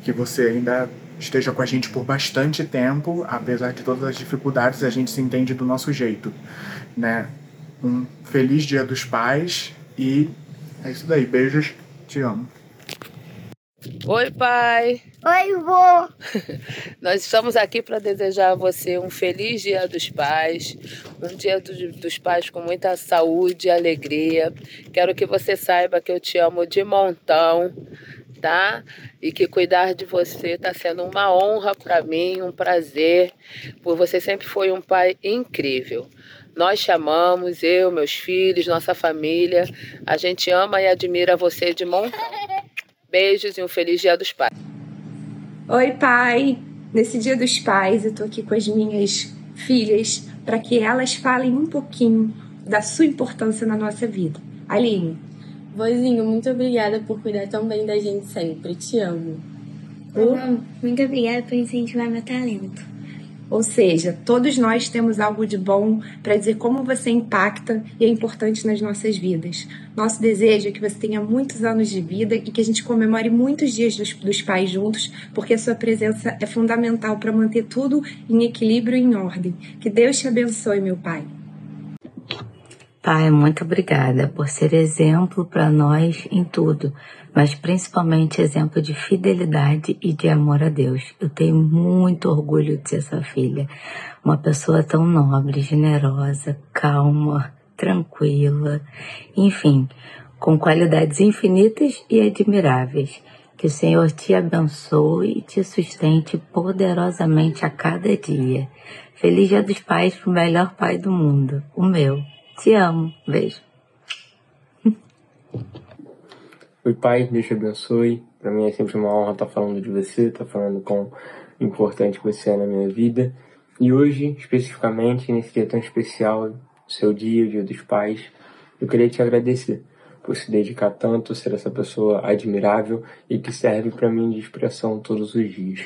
que você ainda esteja com a gente por bastante tempo, apesar de todas as dificuldades, a gente se entende do nosso jeito, né? Um feliz Dia dos Pais e é isso daí. Beijos, te amo. Oi, pai. Oi, vô. Nós estamos aqui para desejar a você um feliz Dia dos Pais, um Dia do- dos Pais com muita saúde e alegria. Quero que você saiba que eu te amo de montão, tá? E que cuidar de você está sendo uma honra para mim, um prazer, por você sempre foi um pai incrível. Nós te amamos, eu, meus filhos, nossa família. A gente ama e admira você de montão. Beijos e um feliz Dia dos Pais. Oi, pai! Nesse Dia dos Pais, eu tô aqui com as minhas filhas para que elas falem um pouquinho da sua importância na nossa vida. Aline, Vozinho, muito obrigada por cuidar tão bem da gente sempre. Te amo. Vovó, muito obrigada por incentivar meu talento. Ou seja, todos nós temos algo de bom para dizer como você impacta e é importante nas nossas vidas. Nosso desejo é que você tenha muitos anos de vida e que a gente comemore muitos dias dos, dos pais juntos, porque a sua presença é fundamental para manter tudo em equilíbrio e em ordem. Que Deus te abençoe, meu pai. Pai, muito obrigada por ser exemplo para nós em tudo, mas principalmente exemplo de fidelidade e de amor a Deus. Eu tenho muito orgulho de ser sua filha, uma pessoa tão nobre, generosa, calma, tranquila, enfim, com qualidades infinitas e admiráveis. Que o Senhor te abençoe e te sustente poderosamente a cada dia. Feliz Dia dos Pais pro melhor pai do mundo, o meu. Te amo. Beijo. Oi, Pai, Deus te abençoe. Para mim é sempre uma honra estar falando de você, estar falando com importante que você é na minha vida. E hoje, especificamente, nesse dia tão especial, seu dia, o Dia dos Pais, eu queria te agradecer por se dedicar tanto, ser essa pessoa admirável e que serve para mim de inspiração todos os dias.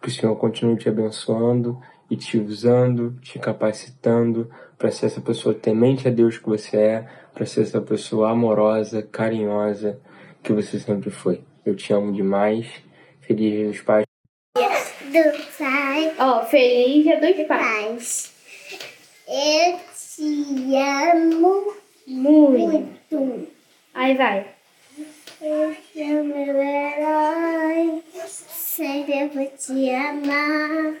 Que o Senhor continue te abençoando e te usando, te capacitando para ser essa pessoa temente a Deus que você é, para ser essa pessoa amorosa, carinhosa que você sempre foi. Eu te amo demais. Feliz Dia dos Pais. Do pai. Ó, feliz dia dos pais. Eu te amo muito. Aí vai. Você é meu herói. Sempre eu vou te amar.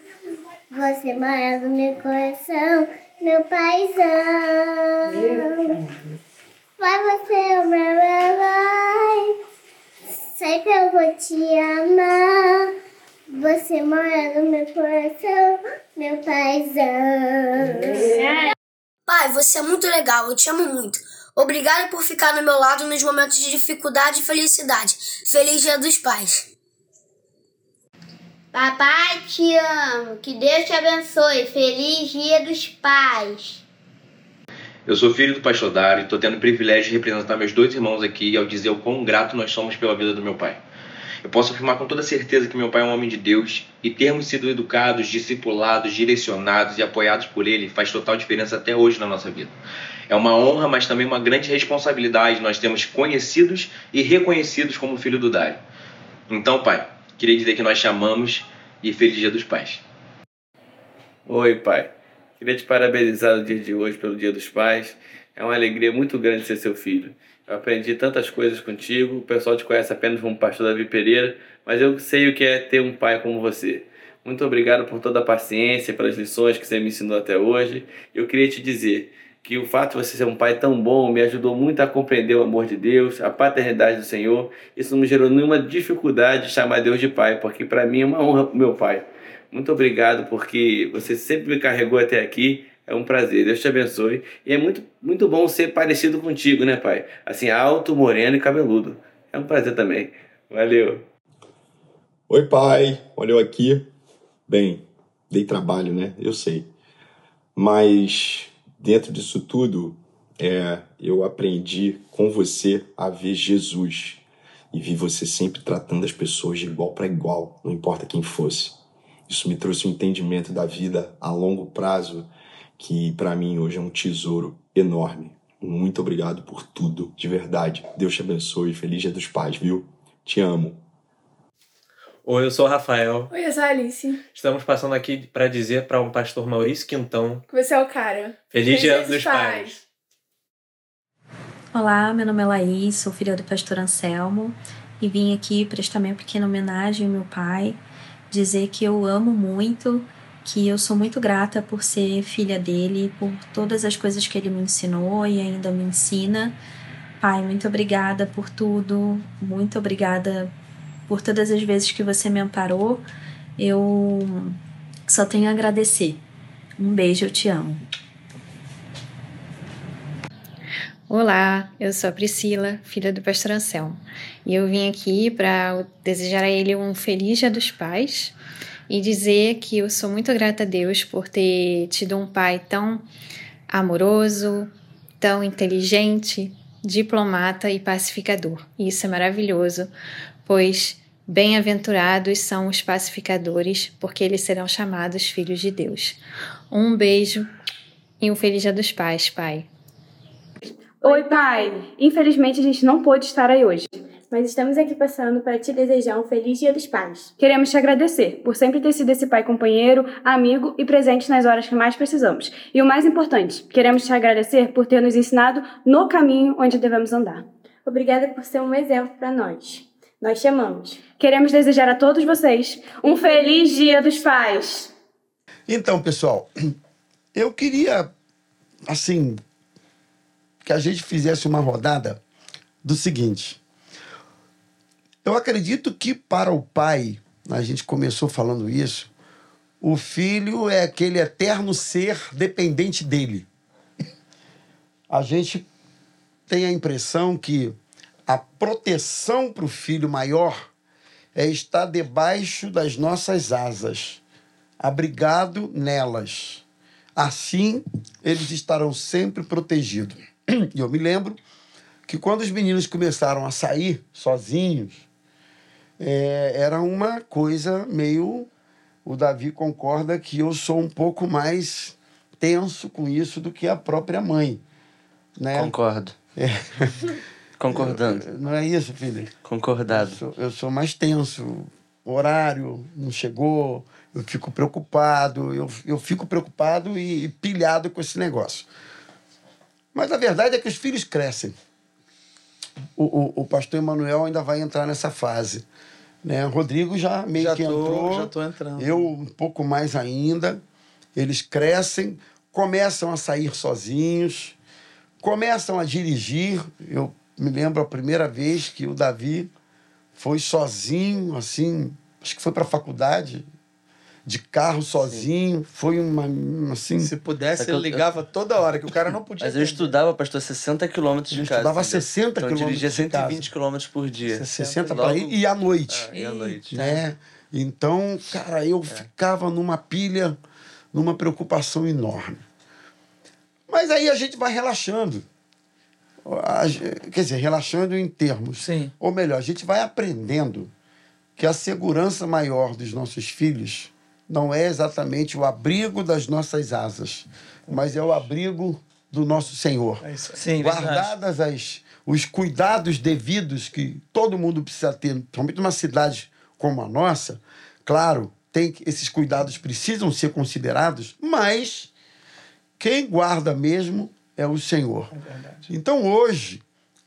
Você mora no meu coração, meu paizão. Vai você é o meu herói. Sempre eu vou te amar. Você mora no meu coração, meu paizão. Pai, você é muito legal, eu te amo muito. Obrigado por ficar no meu lado nos momentos de dificuldade e felicidade. Feliz Dia dos Pais. Papai, te amo. Que Deus te abençoe. Feliz Dia dos Pais. Eu sou filho do pastor Dário e estou tendo o privilégio de representar meus dois irmãos aqui ao dizer o quão grato nós somos pela vida do meu pai. Eu posso afirmar com toda certeza que meu pai é um homem de Deus e termos sido educados, discipulados, direcionados e apoiados por ele faz total diferença até hoje na nossa vida. É uma honra, mas também uma grande responsabilidade nós temos conhecidos e reconhecidos como filho do Dário. Então, pai, queria dizer que nós chamamos e feliz Dia dos Pais. Oi, pai. Queria te parabenizar no dia de hoje pelo Dia dos Pais. É uma alegria muito grande ser seu filho. Eu aprendi tantas coisas contigo. O pessoal te conhece apenas como pastor Davi Pereira, mas eu sei o que é ter um pai como você. Muito obrigado por toda a paciência, pelas lições que você me ensinou até hoje. Eu queria te dizer que o fato de você ser um pai tão bom me ajudou muito a compreender o amor de Deus, a paternidade do Senhor. Isso não me gerou nenhuma dificuldade de chamar Deus de pai, porque para mim é uma honra meu pai. Muito obrigado porque você sempre me carregou até aqui é um prazer, Deus te abençoe. E é muito, muito bom ser parecido contigo, né, pai? Assim, alto, moreno e cabeludo. É um prazer também. Valeu. Oi, pai. Olha eu aqui. Bem, dei trabalho, né? Eu sei. Mas dentro disso tudo, é, eu aprendi com você a ver Jesus e vi você sempre tratando as pessoas de igual para igual, não importa quem fosse. Isso me trouxe um entendimento da vida a longo prazo que para mim hoje é um tesouro enorme. Muito obrigado por tudo, de verdade. Deus te abençoe. Feliz Dia dos Pais, viu? Te amo. Oi, eu sou o Rafael. Oi, eu sou a Alice. Estamos passando aqui para dizer para um pastor Maurício Quintão. Que você é o cara. Feliz, Dia dos pais. Olá, meu nome é Laís, sou filha do pastor Anselmo e vim aqui prestar minha pequena homenagem ao meu pai, dizer que eu amo muito que eu sou muito grata por ser filha dele, por todas as coisas que ele me ensinou e ainda me ensina. Pai, muito obrigada por tudo, muito obrigada por todas as vezes que você me amparou. Eu só tenho a agradecer. Um beijo, eu te amo. Olá, eu sou a Priscila, filha do pastor Anselmo, e eu vim aqui para desejar a ele um feliz Dia dos Pais e dizer que eu sou muito grata a Deus por ter tido um pai tão amoroso, tão inteligente, diplomata e pacificador. E isso é maravilhoso, pois bem-aventurados são os pacificadores, porque eles serão chamados filhos de Deus. Um beijo e um feliz Dia dos Pais, pai. Oi, pai! Infelizmente a gente não pôde estar aí hoje mas estamos aqui passando para te desejar um feliz Dia dos Pais. Queremos te agradecer por sempre ter sido esse pai companheiro, amigo e presente nas horas que mais precisamos. E o mais importante, queremos te agradecer por ter nos ensinado no caminho onde devemos andar. Obrigada por ser um exemplo para nós. Nós te amamos. Queremos desejar a todos vocês um feliz Dia dos Pais. Então, pessoal, eu queria, assim, que a gente fizesse uma rodada do seguinte. Eu acredito que para o pai, a gente começou falando isso, o filho é aquele eterno ser dependente dele. A gente tem a impressão que a proteção para o filho maior é estar debaixo das nossas asas, abrigado nelas. Assim, eles estarão sempre protegidos. E eu me lembro que quando os meninos começaram a sair sozinhos, é, era uma coisa meio. O Davi concorda que eu sou um pouco mais tenso com isso do que a própria mãe. Né? Concordo. É. Concordando. Não é isso, filho? Concordado. Eu sou, eu sou mais tenso. O horário não chegou, eu fico preocupado, eu, eu fico preocupado e, e pilhado com esse negócio. Mas a verdade é que os filhos crescem. O, o, o pastor Emanuel ainda vai entrar nessa fase. Né? Rodrigo já meio já que tô, entrou. Já tô entrando. Eu um pouco mais ainda. Eles crescem, começam a sair sozinhos, começam a dirigir. Eu me lembro a primeira vez que o Davi foi sozinho, assim, acho que foi para a faculdade, de carro sozinho. Sim. Foi uma, assim... Se pudesse, ele ligava toda hora, que o cara não podia... Mas eu estudava, pastor, 60 quilômetros de eu casa. estudava 60 então, quilômetros dirigia 120 quilômetros por dia. 60 para ir e à noite. Ah, e à noite. Né? Então, cara, eu é. ficava numa pilha, numa preocupação enorme. Mas aí a gente vai relaxando. Quer dizer, relaxando em termos. Sim. Ou melhor, a gente vai aprendendo que a segurança maior dos nossos filhos não é exatamente o abrigo das nossas asas, mas é o abrigo do nosso Senhor. Sim, verdade. Guardadas as, os cuidados devidos que todo mundo precisa ter, principalmente numa cidade como a nossa, claro, tem esses cuidados precisam ser considerados, mas quem guarda mesmo é o Senhor. Então hoje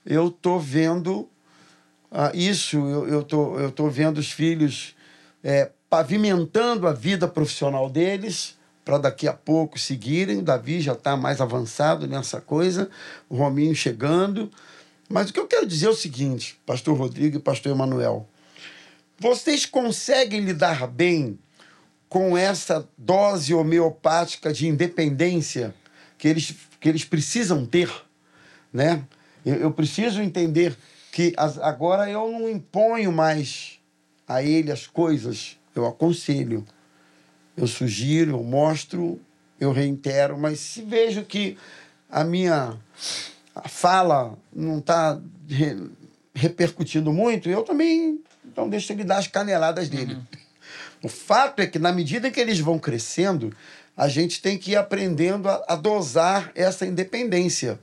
eu estou vendo ah, isso, eu eu tô, eu tô vendo os filhos é, pavimentando a vida profissional deles para daqui a pouco seguirem. O Davi já está mais avançado nessa coisa, o Rominho chegando. Mas o que eu quero dizer é o seguinte, Pastor Rodrigo e Pastor Emanuel. Vocês conseguem lidar bem com essa dose homeopática de independência que eles, que eles precisam ter, né? Eu, eu preciso entender que as- agora eu não imponho mais a ele as coisas, eu aconselho, eu sugiro, eu mostro, eu reitero, mas se vejo que a minha fala não está repercutindo muito, eu também então deixo ele dar as caneladas dele. O fato é que, na medida que eles vão crescendo, a gente tem que ir aprendendo a, a dosar essa independência.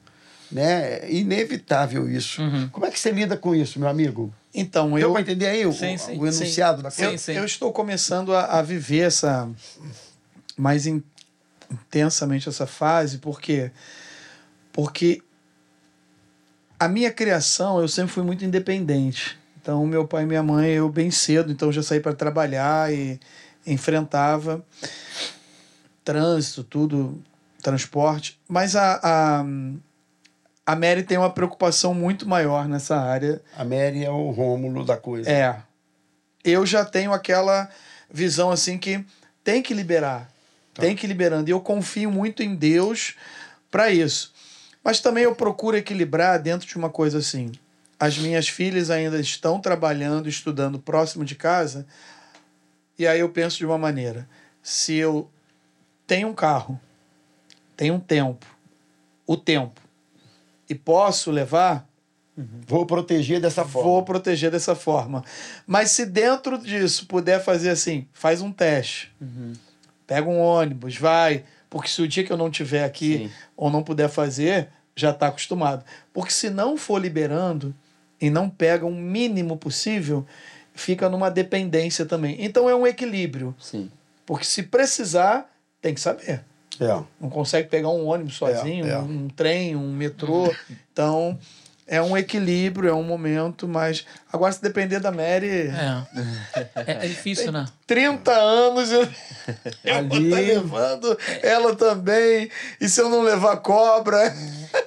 Né? É inevitável isso. Como é que você lida com isso, meu amigo? Então, Deu eu. para entender aí o, Sim, sim, o enunciado sim. da coisa? Eu, eu estou começando a, a viver essa. mais in- intensamente essa fase, porque. Porque a minha criação, eu sempre fui muito independente. Então, meu pai e minha mãe, eu bem cedo, então já saí para trabalhar e enfrentava trânsito, tudo, transporte. Mas a, a, a Mary tem uma preocupação muito maior nessa área. A Mary é o Rômulo da coisa. É. Eu já tenho aquela visão assim que tem que liberar. Tem que ir liberando. E eu confio muito em Deus para isso. Mas também eu procuro equilibrar dentro de uma coisa assim. As minhas filhas ainda estão trabalhando, estudando próximo de casa. E aí eu penso de uma maneira: se eu tenho um carro, tenho um tempo, o tempo, e posso levar, Vou proteger dessa forma. Vou proteger dessa forma. Mas se dentro disso puder fazer assim, faz um teste. Pega um ônibus, vai. Porque se o dia que eu não tiver aqui ou não puder fazer, já está acostumado. Porque se não for liberando e não pega o mínimo possível, fica numa dependência também. Então é um equilíbrio. Sim. Porque se precisar, tem que saber. É. Não consegue pegar um ônibus sozinho, é. um trem, um metrô. Então, é um equilíbrio, é um momento, mas agora se depender da Mary. É, é difícil, né? 30 anos eu, eu Ali- vou estar levando ela também. E se eu não levar cobra?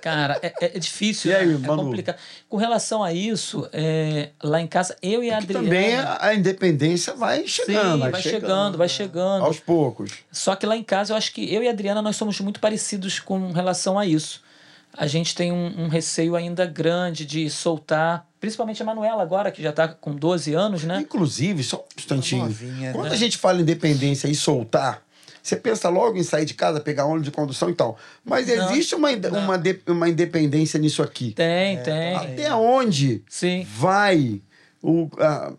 Cara, é, é- é difícil, E aí, né? é Manu? complicado. Com relação a isso, é, lá em casa, eu e a Adriana... Também a, a independência vai chegando. Sim, vai, chegando, vai chegando. Aos poucos. Só que lá em casa, eu acho que eu e a Adriana, nós somos muito parecidos com relação a isso. A gente tem um, um receio ainda grande de soltar, principalmente a Manuela agora, que já está com 12 anos, né? Inclusive, só um instantinho. Novinha, Quando né? a gente fala em independência e soltar, você pensa logo em sair de casa, pegar ônibus de condução e tal. Mas Não, existe uma, uma, de- uma independência nisso aqui. Tem, tem. Até onde Sim. vai o, a,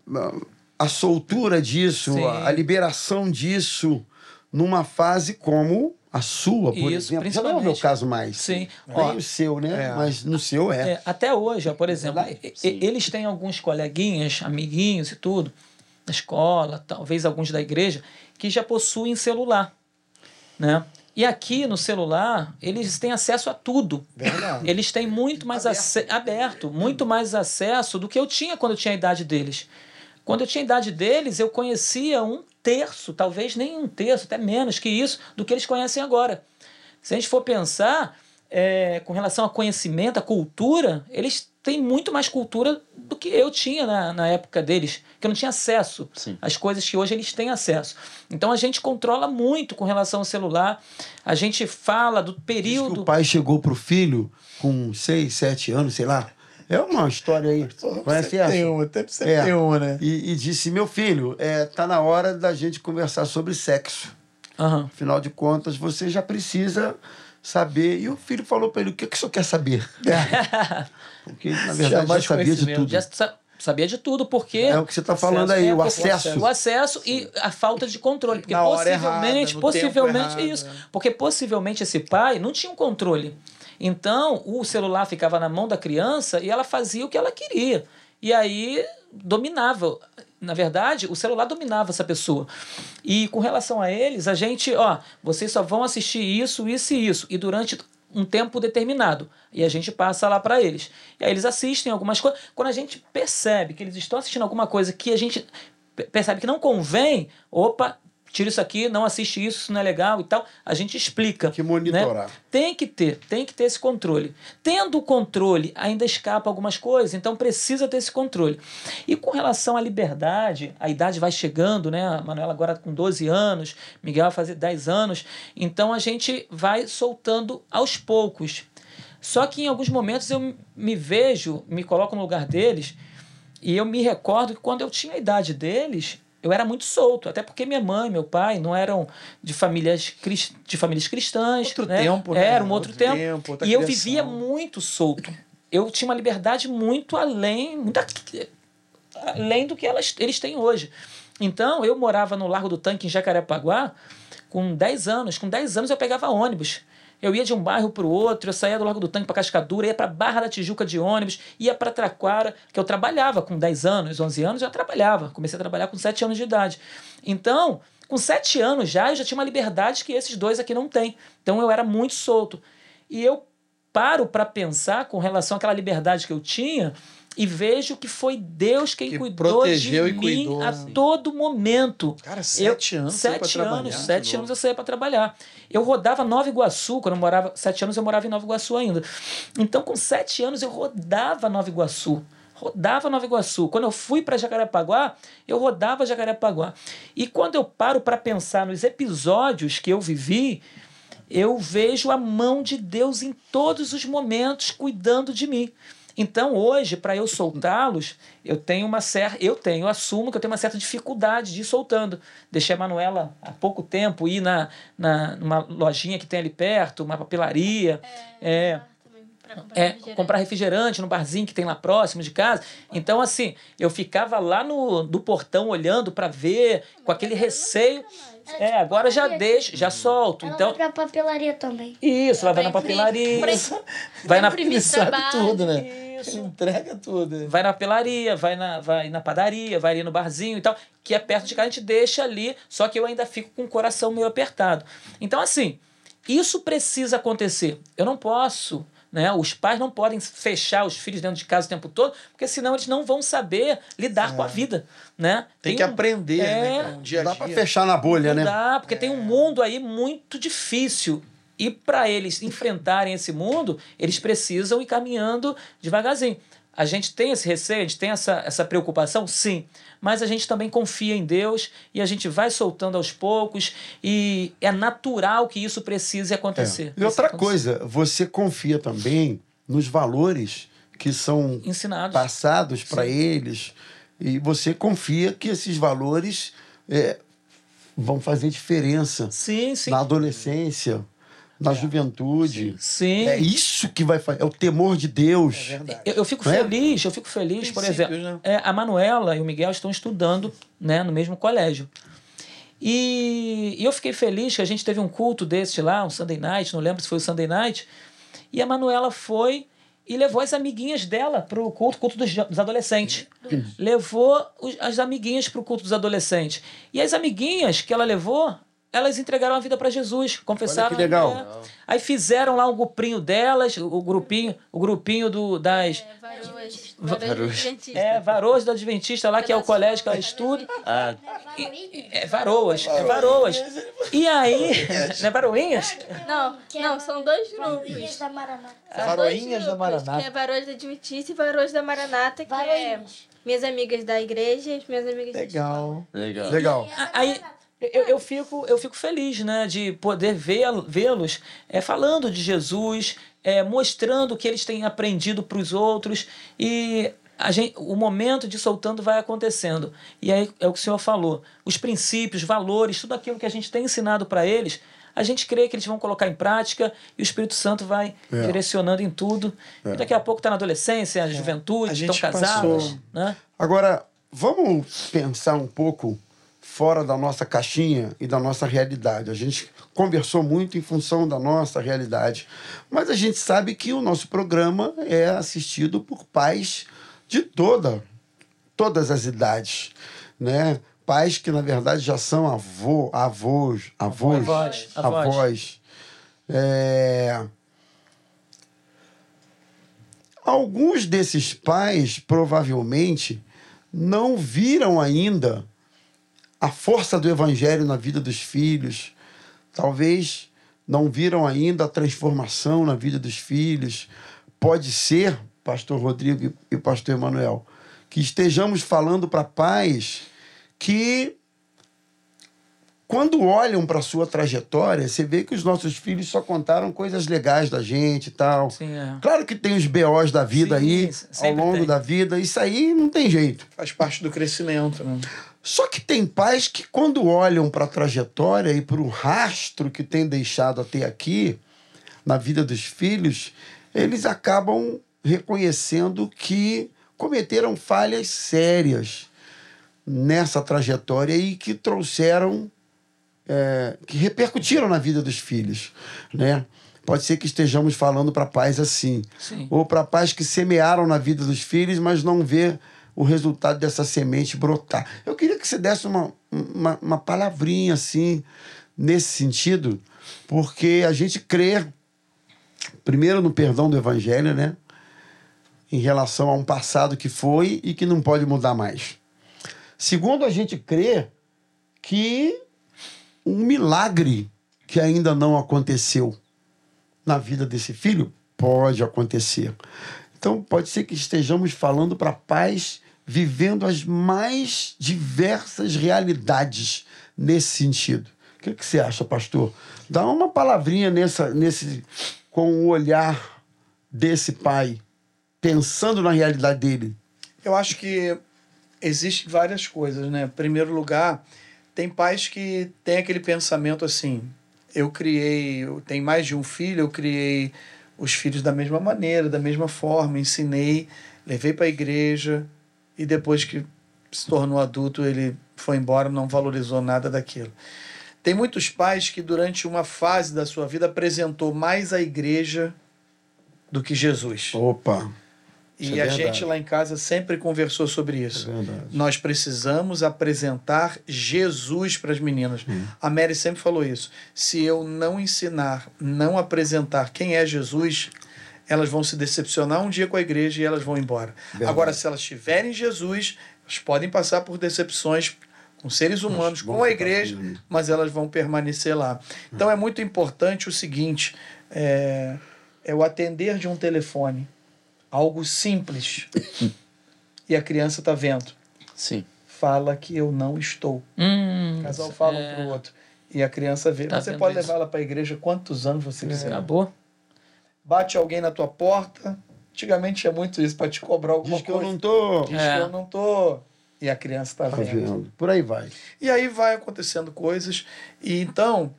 a, soltura disso, a, a liberação disso numa fase como a sua, por Isso, exemplo? Já não é o meu caso mais. Sim. Nem Ó, o seu, né? É. Mas no seu é. É, até hoje, ó, por exemplo, e- e- eles têm alguns coleguinhas, amiguinhos e tudo, da escola, talvez alguns da igreja, que já possuem celular, né? E aqui no celular, eles têm acesso a tudo. Verdade. Eles têm muito mais aberto. aberto, muito mais acesso do que eu tinha quando eu tinha a idade deles. Quando eu tinha a idade deles, eu conhecia um terço, talvez nem um terço, até menos que isso, do que eles conhecem agora. Se a gente for pensar é, com relação a conhecimento, a cultura, eles têm muito mais cultura do que eu tinha na, na época deles, que eu não tinha acesso às coisas que hoje eles têm acesso. Então a gente controla muito com relação ao celular, a gente fala do período. O pai chegou pro filho com 6, 7 anos, sei lá. É uma história aí. Conhece sempre essa? tem uma, sempre- sempre tem uma, né? E, e disse: Meu filho, é, tá na hora da gente conversar sobre sexo. Aham. Afinal de contas, você já precisa saber. E o filho falou para ele: o que, que o senhor quer saber? Porque, na verdade, já de sabia de tudo. Já sa- sabia de tudo, porque. É o que você tá falando aí, o porque- acesso. O acesso e a falta de controle. Porque Na hora possivelmente, errada, no possivelmente tempo errado, isso. Porque possivelmente esse pai não tinha um controle. Então, o celular ficava na mão da criança e ela fazia o que ela queria. E aí dominava. Na verdade, o celular dominava essa pessoa. E com relação a eles, a gente, ó, vocês só vão assistir isso, isso e isso. E durante um tempo determinado. E a gente passa lá para eles. E aí eles assistem algumas coisas. Quando a gente percebe que eles estão assistindo alguma coisa que a gente pe- percebe que não convém, opa, tira isso aqui, não assiste isso, isso não é legal e tal, a gente explica. Que monitorar. Tem que ter, tem que ter esse controle. Tendo o controle, ainda escapa algumas coisas, então precisa ter esse controle. E com relação à liberdade, a idade vai chegando, né? A Manuela agora com 12 anos, Miguel vai fazer 10 anos, então a gente vai soltando aos poucos. Só que em alguns momentos eu me vejo, me coloco no lugar deles, e eu me recordo que quando eu tinha a idade deles, eu era muito solto, até porque minha mãe, meu pai não eram de famílias, cris- de famílias cristãs. Outro né? tempo, né? Era um outro, Outro tempo. tempo, e eu criação. vivia muito solto. Eu tinha uma liberdade muito além, muito além do que elas, eles têm hoje. Então, eu morava no Largo do Tanque, em Jacarepaguá, com 10 anos. Com 10 anos eu pegava ônibus. Eu ia de um bairro para o outro, eu saía do Largo do Tanque para Cascadura, ia para Barra da Tijuca de ônibus, ia para Traquara, que eu trabalhava com 10 anos, 11 anos, eu trabalhava. Comecei a trabalhar com 7 anos de idade. Então, com 7 anos já, eu já tinha uma liberdade que esses dois aqui não têm. Então, eu era muito solto. E eu paro para pensar com relação àquela liberdade que eu tinha e vejo que foi Deus quem cuidou protegeu de mim cuidou, a né? todo momento. Cara, sete anos saiu pra Sete trabalhar anos, sete anos eu saía para trabalhar. Eu rodava Nova Iguaçu, quando eu morava, sete anos eu morava em Nova Iguaçu ainda. Então, com sete anos eu rodava Nova Iguaçu. Rodava Nova Iguaçu. Quando eu fui para Jacarepaguá, eu rodava Jacarepaguá. E quando eu paro para pensar nos episódios que eu vivi, eu vejo a mão de Deus em todos os momentos cuidando de mim. Então, hoje, para eu soltá-los, eu tenho uma certa. Eu tenho, eu assumo que eu tenho uma certa dificuldade de ir soltando. Deixei a Manuela há pouco tempo ir na, na, numa lojinha que tem ali perto, uma papelaria. É. É, comprar refrigerante no barzinho que tem lá próximo de casa. Então, assim, eu ficava lá no do portão olhando para ver, com aquele receio. É, agora já deixo, já solto. Então, Ela vai pra papelaria também. isso, ela vai na papelaria. Vai na sabe tudo, né? Isso. Entrega tudo. vai na papelaria, vai na, vai na padaria, vai ali no barzinho e tal, que é perto de casa, a gente deixa ali, só que eu ainda fico com o coração meio apertado. Então, assim, isso precisa acontecer. Eu não posso, né? Os pais não podem fechar os filhos dentro de casa o tempo todo, porque senão eles não vão saber lidar com a vida, né? Tem que aprender, né, é, cara? Um dia a Dá dia. pra fechar na bolha, não né? dá, porque tem um mundo aí muito difícil. E para eles enfrentarem esse mundo, eles precisam ir caminhando devagarzinho. A gente tem esse receio, a gente tem essa, essa preocupação, sim. Mas a gente também confia em Deus e a gente vai soltando aos poucos. E é natural que isso precise acontecer. É. E outra coisa, você confia também nos valores que são Ensinados. passados para eles e você confia que esses valores é, vão fazer diferença sim, sim. na adolescência, na juventude. Sim. É isso que vai fazer. É o temor de Deus. Eu, eu fico Não é? feliz, eu fico feliz, por exemplo, né? é, a Manuela e o Miguel estão estudando né, no mesmo colégio. E, e eu fiquei feliz que a gente teve um culto desse lá, um Sunday Night, não lembro se foi o Sunday Night, e a Manuela foi e levou as amiguinhas dela para o culto, culto dos, dos adolescentes. Levou os- as amiguinhas para o culto dos adolescentes. E as amiguinhas que ela levou, elas entregaram a vida para Jesus, confessaram. Olha que legal. é. Aí fizeram lá um grupinho delas, o grupinho, o grupinho do, das. Varoas. Va- Varoas Adventistas. É, Varoas da Adventista lá, que é o colégio que ela estuda. Ah, É Varoas, é Varoas. E aí, não é Varoinhas? Não, não, são dois grupos. da Maranata. Varoinhas da Maranata. Que é Varoas da Adventista e Varoas da Maranata, que é minhas amigas da igreja e as minhas amigas da Legal. Legal. Legal. Aí eu, eu, fico, eu fico feliz né, de poder vê-lo- vê-los é, falando de Jesus, é, mostrando o que eles têm aprendido para os outros. E a gente, o momento de soltando vai acontecendo. E aí é o que o senhor falou: os princípios, valores, tudo aquilo que a gente tem ensinado para eles. a gente crê que eles vão colocar em prática e o Espírito Santo vai É. direcionando em tudo. É. E daqui a pouco está na adolescência, a juventude, A estão casados. Né? Agora, vamos pensar um pouco fora da nossa caixinha e da nossa realidade. A gente conversou muito em função da nossa realidade, mas a gente sabe que o nosso programa é assistido por pais de toda, todas as idades, né? Pais que na verdade já são avô, avós, avós, Avós, avós. avós. É, Alguns desses pais provavelmente não viram ainda a força do evangelho na vida dos filhos. Talvez não viram ainda a transformação na vida dos filhos. Pode ser, pastor Rodrigo e pastor Emanuel, que estejamos falando para pais que quando olham para a sua trajetória, você vê que os nossos filhos só contaram coisas legais da gente e tal. Sim, é. Claro que tem os BOs da vida aí, ao longo tem. da vida, isso aí não tem jeito. Faz parte do crescimento, né? Só que tem pais que, quando olham para a trajetória e para o rastro que tem deixado até aqui, na vida dos filhos, eles acabam reconhecendo que cometeram falhas sérias nessa trajetória e que trouxeram, é, que repercutiram na vida dos filhos, né? Pode ser que estejamos falando para pais assim, Sim. ou para pais que semearam na vida dos filhos, mas não vê o resultado dessa semente brotar. Eu queria que você desse uma, uma, uma palavrinha assim, nesse sentido, porque a gente crê, primeiro, no perdão do evangelho, né? Em relação a um passado que foi e que não pode mudar mais. Segundo, a gente crê que um milagre que ainda não aconteceu na vida desse filho pode acontecer. Então, pode ser que estejamos falando para pais vivendo as mais diversas realidades nesse sentido. O que, que você acha, pastor? Dá uma palavrinha nessa, nesse, com o olhar desse pai, pensando na realidade dele. Eu acho que existem várias coisas, né? Em primeiro lugar, tem pais que têm aquele pensamento assim: eu criei, eu tenho mais de um filho, eu criei os filhos da mesma maneira, da mesma forma, ensinei, levei para a igreja e depois que se tornou adulto ele foi embora, não valorizou nada daquilo. Tem muitos pais que durante uma fase da sua vida apresentou mais a igreja do que Jesus. Opa. E é a verdade. gente lá em casa sempre conversou sobre isso. É. Nós precisamos apresentar Jesus para as meninas. Hum. A Mary sempre falou isso. Se eu não ensinar, não apresentar quem é Jesus, elas vão se decepcionar um dia com a igreja e elas vão embora. Verdade. Agora, se elas tiverem Jesus, elas podem passar por decepções com seres humanos, com a igreja, mas elas vão permanecer lá. Então é muito importante o seguinte: é, é o atender de um telefone, algo simples, e a criança está vendo. Sim. Fala que eu não estou. Hum, o casal fala um pro outro. E a criança vê. Tá você pode ela para a igreja quantos anos você quiser. Acabou. Bate alguém na tua porta. Antigamente tinha muito isso para te cobrar alguma Diz que eu coisa. não tô. Diz É. que eu não tô. E a criança está Tá vendo. vendo? Por aí vai. E aí vai acontecendo coisas. E então,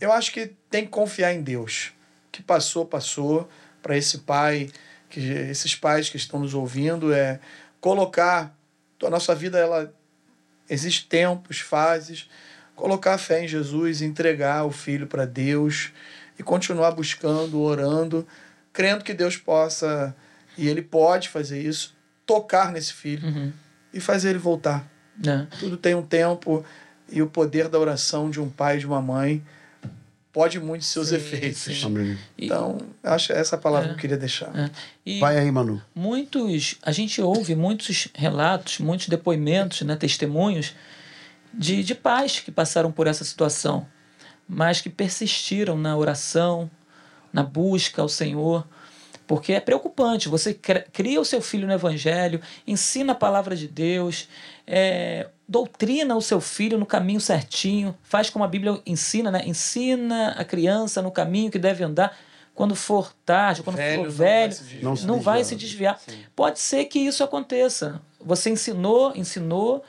eu acho que tem que confiar em Deus. O que passou, passou. Para esse pai, que esses pais que estão nos ouvindo, é colocar a nossa vida, ela existe tempos, fases, colocar a fé em Jesus, entregar o filho para Deus e continuar buscando, orando, crendo que Deus possa e ele pode fazer isso, tocar nesse filho Uhum. e fazer ele voltar. É. Tudo tem um tempo e o poder da oração de um pai e de uma mãe pode muito seus Sim, efeitos. sim. Amém. Então, acho que essa palavra É. que eu queria deixar. É. E Vai aí, Manu. muitos, a gente ouve muitos relatos, muitos depoimentos, né, testemunhos de, de pais que passaram por essa situação, mas que persistiram na oração, na busca ao Senhor, porque é preocupante. Você cria o seu filho no Evangelho, ensina a palavra de Deus, é, doutrina o seu filho no caminho certinho, faz como a Bíblia ensina, né? Ensina a criança no caminho que deve andar. Quando for tarde, quando Velho for não vai velho, se desviar. Vai se desviar. Pode ser que isso aconteça. Você ensinou, ensinou,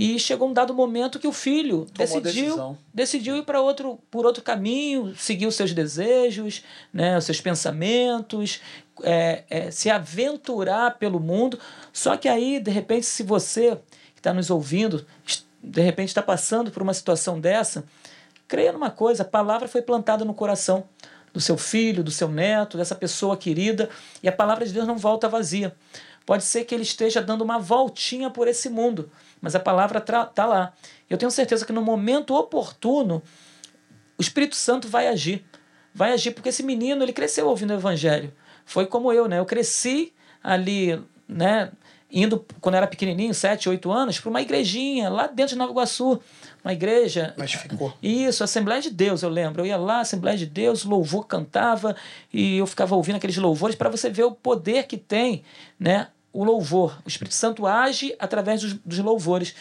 E chegou um dado momento que o filho Tomou decidiu, decidiu ir para outro, por outro caminho, seguir os seus desejos, né, os seus pensamentos, é, é, se aventurar pelo mundo. Só que aí, de repente, se você que está nos ouvindo, de repente está passando por uma situação dessa, creia numa coisa: a palavra foi plantada no coração do seu filho, do seu neto, dessa pessoa querida, e a palavra de Deus não volta vazia. Pode ser que ele esteja dando uma voltinha por esse mundo, mas a palavra está lá. Eu tenho certeza que no momento oportuno, o Espírito Santo vai agir. Vai agir, porque esse menino, ele cresceu ouvindo o Evangelho. Foi como eu, né? Eu cresci ali, né? Indo, quando eu era pequenininho, 7, 8 anos, para uma igrejinha lá dentro de Nova Iguaçu. Uma igreja. Mas ficou. Isso, Assembleia de Deus, eu lembro. Eu ia lá, Assembleia de Deus, louvor cantava e eu ficava ouvindo aqueles louvores para você ver o poder que tem, né? O louvor. O Espírito Santo age através dos, dos louvores.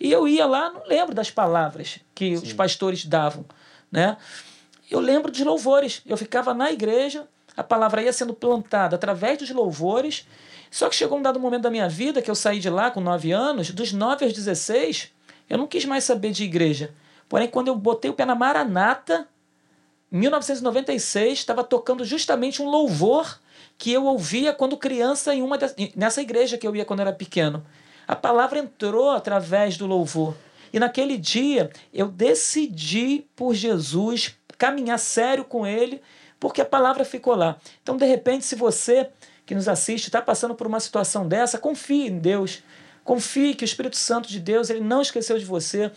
E eu ia lá, não lembro das palavras que os pastores davam, né? Eu lembro dos louvores. Eu ficava na igreja, a palavra ia sendo plantada através dos louvores. Só que chegou um dado momento da minha vida que eu saí de lá com 9 anos, dos 9 aos 16, eu não quis mais saber de igreja. Porém, quando eu botei o pé na Maranata, em 1996, estava tocando justamente um louvor que eu ouvia quando criança em uma das- nessa igreja que eu ia quando era pequeno. A palavra entrou através do louvor. E naquele dia eu decidi por Jesus caminhar sério com ele, porque a palavra ficou lá. Então, de repente, se você que nos assiste está passando por uma situação dessa, confie em Deus. Confie que o Espírito Santo de Deus ele não esqueceu de você.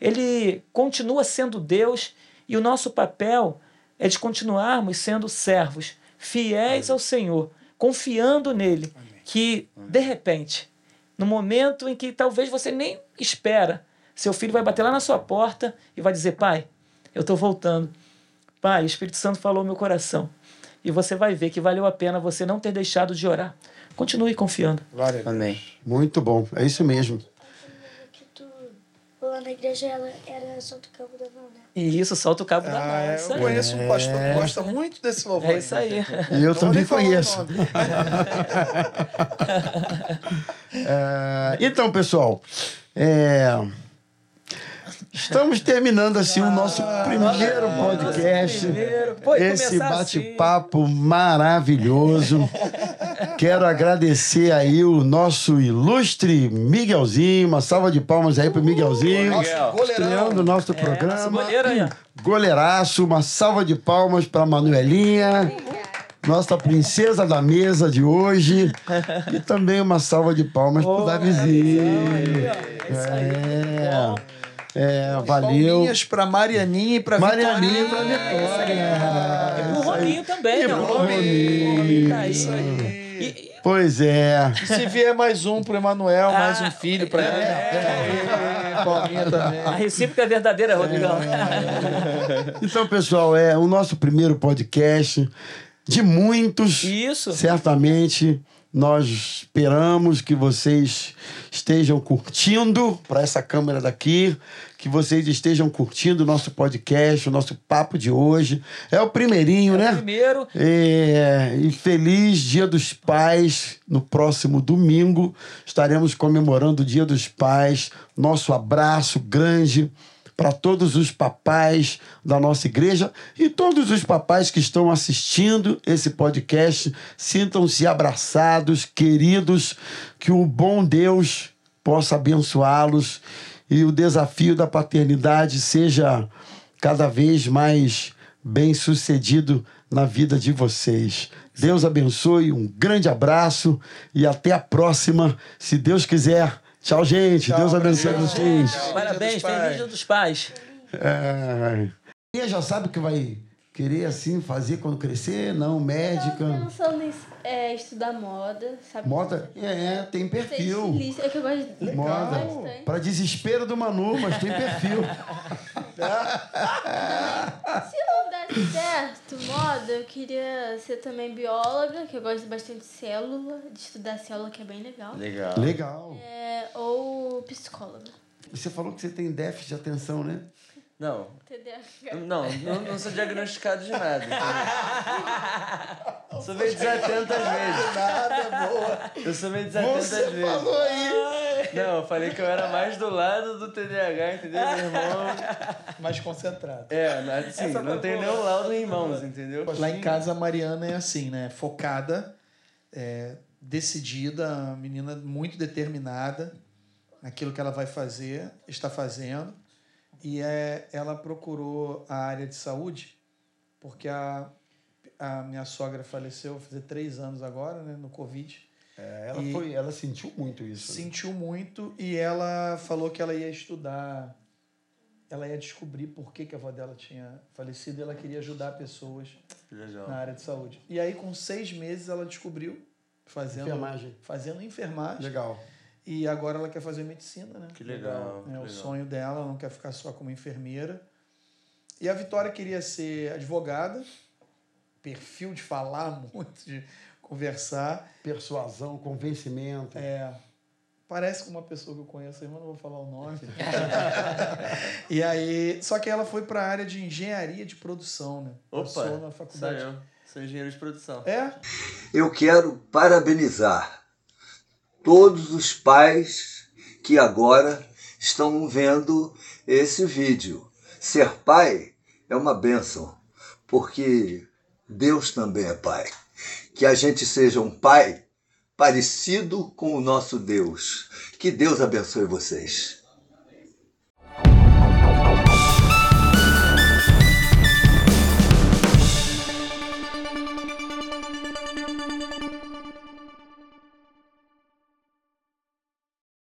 Ele continua sendo Deus e o nosso papel é de continuarmos sendo servos, fiéis ao Senhor, confiando nele, que de repente, no momento em que talvez você nem espera, seu filho vai bater lá na sua porta e vai dizer: Pai, eu estou voltando. Pai, o Espírito Santo falou no meu coração. E você vai ver que valeu a pena você não ter deixado de orar. Continue confiando. Amém. Muito bom, é isso mesmo. Lá na igreja ela era Santo Cabo da Mão, né? E isso, solta o cabo da mão. Ah, é isso eu conheço um pastor que gosta muito desse louvor. É isso aí. E eu Não também o conheço. É, então, pessoal, é, estamos terminando assim o nosso primeiro podcast. Pô, e Esse começar bate-papo maravilhoso. Quero agradecer aí o nosso ilustre Miguelzinho. Uma salva de palmas aí pro Miguelzinho. Nosso goleirão. Estreando o nosso É, programa. aí. Goleiraço. Uma salva de palmas pra Manuelinha. Nossa princesa da mesa de hoje. E também uma salva de palmas pro Davizinho. É. É, valeu. Palminhas pra Marianinha e pra Marianinha e Vitorinha. pra E pro Rominho também, E né? pro O Rominho. O Rominho tá aí. Rominho. Pois é. E se vier mais um pro Emanuel, mais um filho pra ela. É, Palminha também. A recíproca é verdadeira, Rodrigão. Então, pessoal, é o nosso primeiro podcast de muitos. Isso. Certamente nós esperamos que vocês estejam curtindo para essa câmera daqui, que vocês estejam curtindo o nosso podcast, o nosso papo de hoje. É o primeirinho, né? Primeiro, É, e feliz Dia dos Pais. No próximo domingo estaremos comemorando o Dia dos Pais. Nosso abraço grande para todos os papais da nossa igreja e todos os papais que estão assistindo esse podcast. Sintam-se abraçados, queridos, que o bom Deus possa abençoá-los e o desafio da paternidade seja cada vez mais bem sucedido na vida de vocês. Deus abençoe, um grande abraço e até a próxima, se Deus quiser. Tchau, gente. Deus abençoe vocês. parabéns, feliz Dia dos Pais. É... E já sabe o que vai querer assim fazer quando crescer? Não, médica. Pensando em é, estudar moda, sabe? Moda? É, tem perfil. Estilista, É que eu gosto de Moda. bastante. Para desespero do Manu, mas tem perfil. Se não der certo moda, eu queria ser também bióloga, que eu gosto bastante de célula, de estudar célula, que é bem legal. Legal. Legal. É, ou psicóloga. Você falou que você tem déficit de atenção, né? Não. TDAH. Não, não, não sou diagnosticado de nada. Sou meio desatento às vezes. Nada, boa. Eu sou meio desatento Você às vezes. falou aí. Não, eu falei que eu era mais do lado do TDAH, entendeu, meu irmão? Mais concentrado. É, assim, Essa não tem boa. nenhum laudo em mãos, entendeu? Lá em casa a Mariana é assim, né? Focada, é, decidida, uma menina muito determinada naquilo que ela vai fazer, está fazendo. E é, ela procurou a área de saúde, porque a, a minha sogra faleceu, fazer três anos agora, né? No Covid. É, ela, E- foi, ela sentiu muito isso. né? Sentiu muito e ela falou que ela ia estudar, ela ia descobrir por que, que a avó dela tinha falecido e ela queria ajudar pessoas legal. na área de saúde. E aí, com seis meses, ela descobriu fazendo Enfermagem. Fazendo enfermagem. Legal. E agora ela quer fazer medicina, né? Que legal, É que o legal. sonho dela, ela não quer ficar só como enfermeira. E a Vitória queria ser advogada, perfil de falar muito, de conversar. Persuasão, convencimento. É. Parece com uma pessoa que eu conheço, aí, mas não vou falar o nome. e aí, só que ela foi para a área de engenharia de produção, né? Passou Opa, na faculdade. sou eu. Sou engenheiro de produção. É? Eu quero parabenizar todos os pais que agora estão vendo esse vídeo. Ser pai é uma bênção, porque Deus também é pai. Que a gente seja um pai parecido com o nosso Deus. Que Deus abençoe vocês.